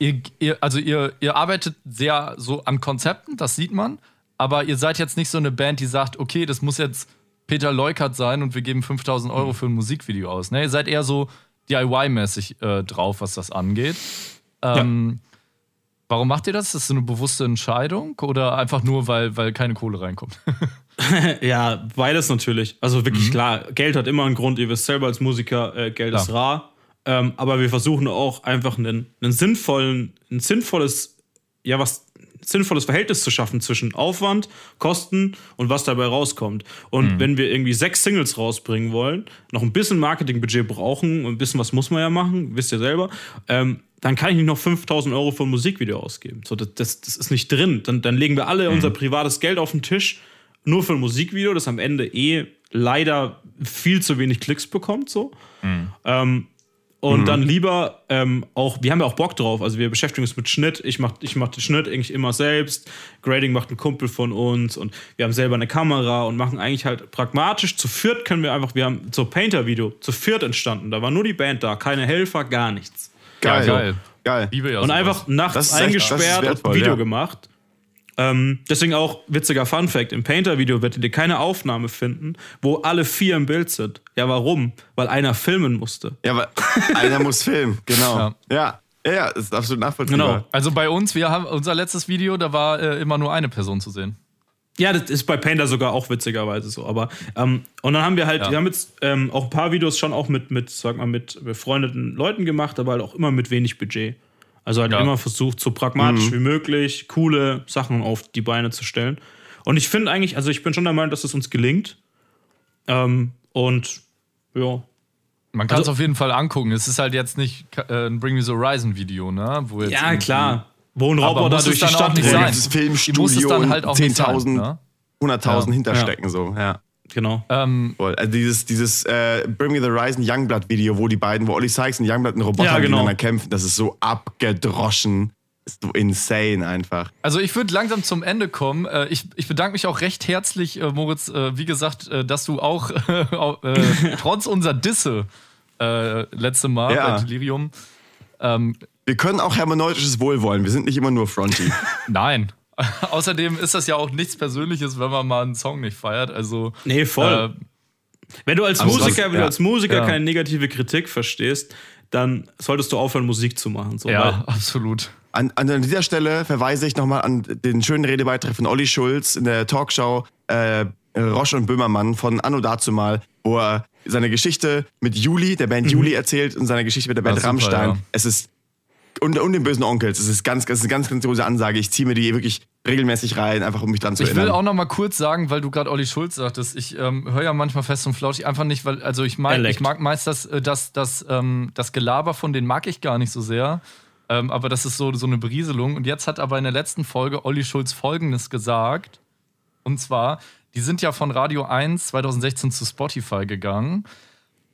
ihr, ihr, also ihr, ihr arbeitet sehr so an Konzepten, das sieht man, aber ihr seid jetzt nicht so eine Band, die sagt, okay, das muss jetzt Peter Leukert sein und wir geben 5000 Euro für ein Musikvideo aus. Ne? Ihr seid eher so DIY-mäßig äh, drauf, was das angeht. Ähm, Warum macht ihr das? Ist das eine bewusste Entscheidung oder einfach nur, weil, weil keine Kohle reinkommt? ja, beides natürlich. Also Mhm. wirklich klar, Geld hat immer einen Grund. Ihr wisst selber als Musiker, äh, Geld Klar. ist rar. Ähm, aber wir versuchen auch einfach einen, einen sinnvollen, ein sinnvolles, ja, was sinnvolles Verhältnis zu schaffen zwischen Aufwand, Kosten und was dabei rauskommt. Und wenn wir irgendwie sechs Singles rausbringen wollen, noch ein bisschen Marketingbudget brauchen, ein bisschen was muss man ja machen, wisst ihr selber, ähm, dann kann ich nicht noch 5000 Euro für ein Musikvideo ausgeben. So, das, das, das ist nicht drin. Dann, dann legen wir alle unser privates Geld auf den Tisch, nur für ein Musikvideo, das am Ende eh leider viel zu wenig Klicks bekommt. So. Ähm, und dann lieber ähm, auch, wir haben ja auch Bock drauf, also wir beschäftigen uns mit Schnitt. Ich mach, ich mach den Schnitt eigentlich immer selbst. Grading macht ein Kumpel von uns und wir haben selber eine Kamera und machen eigentlich halt pragmatisch. Zu viert können wir einfach, wir haben so Painter-Video zu viert entstanden. Da war nur die Band da, keine Helfer, gar nichts. Geil. Ja, geil. Geil. Und einfach nachts echt- eingesperrt wertvoll, und ein Video ja. gemacht. Ähm, deswegen auch witziger Fun Fact: Im Painter-Video werdet ihr keine Aufnahme finden, wo alle vier im Bild sind. Ja, warum? Weil einer filmen musste. Ja, aber einer muss filmen, genau. Ja. Ja, ja, ja, ist absolut nachvollziehbar. Genau. Also bei uns, wir haben unser letztes Video, da war äh, immer nur eine Person zu sehen. Ja, das ist bei Painter sogar auch witzigerweise so. Aber ähm, und dann haben wir halt, Ja. wir haben jetzt ähm, auch ein paar Videos schon auch mit, mit, sag mal, mit befreundeten Leuten gemacht, aber halt auch immer mit wenig Budget. Also halt Ja. immer versucht, so pragmatisch wie möglich coole Sachen auf die Beine zu stellen. Und ich finde eigentlich, also ich bin schon der Meinung, dass es uns gelingt. Ähm, und ja, Man kann es Also- auf jeden Fall angucken. Es ist halt jetzt nicht äh, ein Bring Me the Horizon Video, ne? Wo jetzt ja klar. Wo ein Aber Roboter muss durch es die dann auch Stadt nicht sein. rennt. Die muss es Filmstudio dann halt auch nicht sein, 10.000, ne? 100.000 Ja. hinterstecken, so, ja. Genau. Ähm, Voll. Also dieses, dieses äh, Bring Me the Horizon Youngblood-Video, wo die beiden, wo Ollie Sykes und Youngblood einen Roboter Ja, genau. gegeneinander kämpfen, das ist so abgedroschen. Das ist so insane einfach. Also ich würde langsam zum Ende kommen. Äh, Ich, ich bedanke mich auch recht herzlich, äh, Moritz, äh, wie gesagt, äh, dass du auch äh, trotz unserer Disse äh, letzte Mal Ja. bei Delirium. Ähm, Wir können auch hermeneutisches Wohlwollen. Wir sind nicht immer nur fronty. nein. Außerdem ist das ja auch nichts Persönliches, wenn man mal einen Song nicht feiert. Also Nee, voll. äh, wenn du als Also Musiker, das- wenn du ja. als Musiker Ja. keine negative Kritik verstehst, dann solltest du aufhören, Musik zu machen. So, ja, absolut. An, an dieser Stelle verweise ich nochmal an den schönen Redebeitrag von Olli Schulz in der Talkshow äh, Roche und Böhmermann von Anno dazumal, wo er seine Geschichte mit Juli, der Band Juli, erzählt und seine Geschichte mit der Band Mhm. Ja, super, Rammstein. ja. Es ist und, und den bösen Onkels. Es ist ganz, es ist eine ganz, ganz große Ansage. Ich ziehe mir die wirklich regelmäßig rein, einfach um mich dran zu Ich will erinnern. auch noch mal kurz sagen, weil du gerade Olli Schulz sagtest, ich ähm, höre ja manchmal fest und flauschig einfach nicht, weil, also ich mag, ich mag meist das, äh, das, das, ähm, das Gelaber von denen mag ich gar nicht so sehr. Ähm, aber das ist so, so eine Berieselung. Und jetzt hat aber in der letzten Folge Olli Schulz folgendes gesagt. Und zwar, die sind ja von Radio 1 2016 zu Spotify gegangen.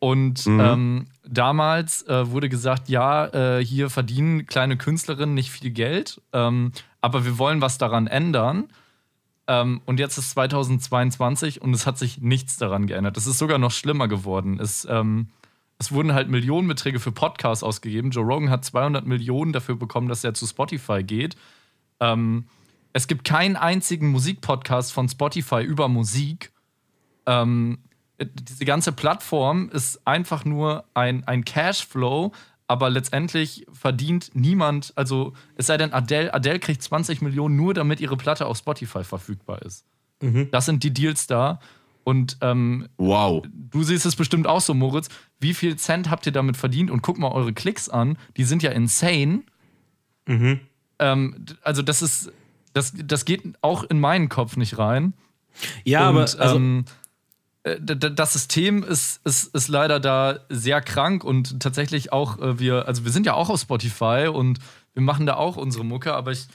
Und ähm, damals äh, wurde gesagt, ja, äh, hier verdienen kleine Künstlerinnen nicht viel Geld, ähm, aber wir wollen was daran ändern. Ähm, und jetzt ist 2022 und es hat sich nichts daran geändert. Es ist sogar noch schlimmer geworden. Es, ähm, es wurden halt Millionenbeträge für Podcasts ausgegeben. Joe Rogan hat 200 Millionen dafür bekommen, dass er zu Spotify geht. Ähm, es gibt keinen einzigen Musikpodcast von Spotify über Musik. Ähm, diese ganze Plattform ist einfach nur ein, ein Cashflow, aber letztendlich verdient niemand, also es sei denn Adele, Adele kriegt 20 Millionen nur, damit ihre Platte auf Spotify verfügbar ist. Das sind die Deals da. Und ähm, Wow. du siehst es bestimmt auch so, Moritz. Wie viel Cent habt ihr damit verdient? Und guck mal eure Klicks an. Die sind ja insane. Ähm, d- also, das ist, das, das geht auch in meinen Kopf nicht rein. Ja, und, aber also, ähm, äh, das System ist, ist, ist leider da sehr krank und tatsächlich auch äh, wir, also wir sind ja auch auf Spotify und wir machen da auch unsere Mucke, aber ich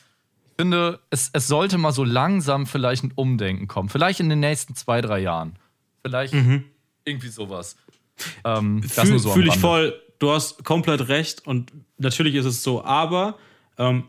finde, es, es sollte mal so langsam vielleicht ein Umdenken kommen. Vielleicht in den nächsten zwei, drei Jahren. Vielleicht irgendwie sowas. Ähm, Fühle nur so fühl ich voll. Du hast komplett recht und natürlich ist es so, aber ähm,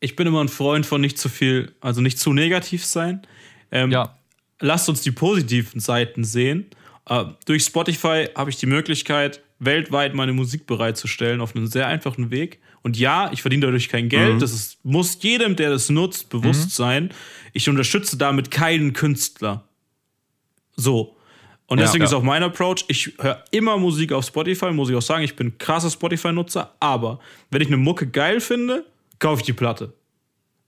ich bin immer ein Freund von nicht zu viel, also nicht zu negativ sein. Ähm, Ja, Lasst uns die positiven Seiten sehen. Äh, durch Spotify habe ich die Möglichkeit, weltweit meine Musik bereitzustellen auf einem sehr einfachen Weg. Und ja, ich verdiene dadurch kein Geld. Das ist, muss jedem, der das nutzt, bewusst sein. Ich unterstütze damit keinen Künstler. So. Und Ja, deswegen ja. ist auch mein Approach, ich höre immer Musik auf Spotify, muss ich auch sagen, ich bin ein krasser Spotify-Nutzer, aber wenn ich eine Mucke geil finde, kaufe ich die Platte.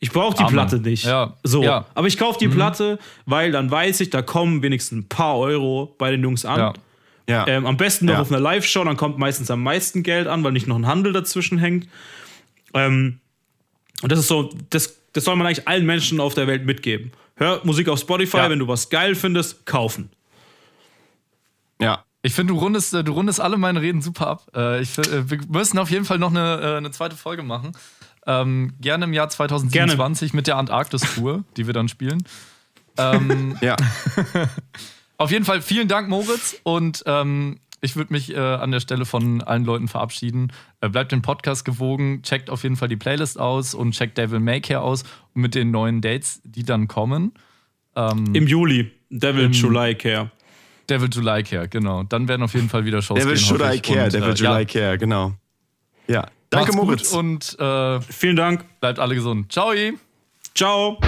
Ich brauche die Amen. Platte nicht. Ja, So. ja. Aber ich kaufe die Platte, weil dann weiß ich, da kommen wenigstens ein paar Euro bei den Jungs an. ja. Ja. Ähm, am besten noch Ja. auf einer Live-Show, dann kommt meistens am meisten Geld an, weil nicht noch ein Handel dazwischen hängt. Ähm, und das ist so, das, das soll man eigentlich allen Menschen auf der Welt mitgeben. Hör Musik auf Spotify, Ja. wenn du was geil findest, kaufen. ja. Ich finde, du rundest, du rundest alle meine Reden super ab. Äh, Ich, äh, wir müssen auf jeden Fall noch eine, äh, eine zweite Folge machen. Ähm, gerne im Jahr 2027 mit der Antarktis-Tour, die wir dann spielen. Ähm, Ja. auf jeden Fall vielen Dank, Moritz. Und ähm, ich würde mich äh, an der Stelle von allen Leuten verabschieden. Äh, bleibt den Podcast gewogen, checkt auf jeden Fall die Playlist aus und checkt Devil May Care aus mit den neuen Dates, die dann kommen. Ähm, Im Juli, Devil Im- July Care. Devil July Care, genau. Dann werden auf jeden Fall wieder Shows Devil gehen, Should I. Care, Und, Devil äh, July ja, Care, genau. Ja. Danke, macht's gut Moritz. Und äh, Vielen Dank. bleibt alle gesund. Ciao. Ciao.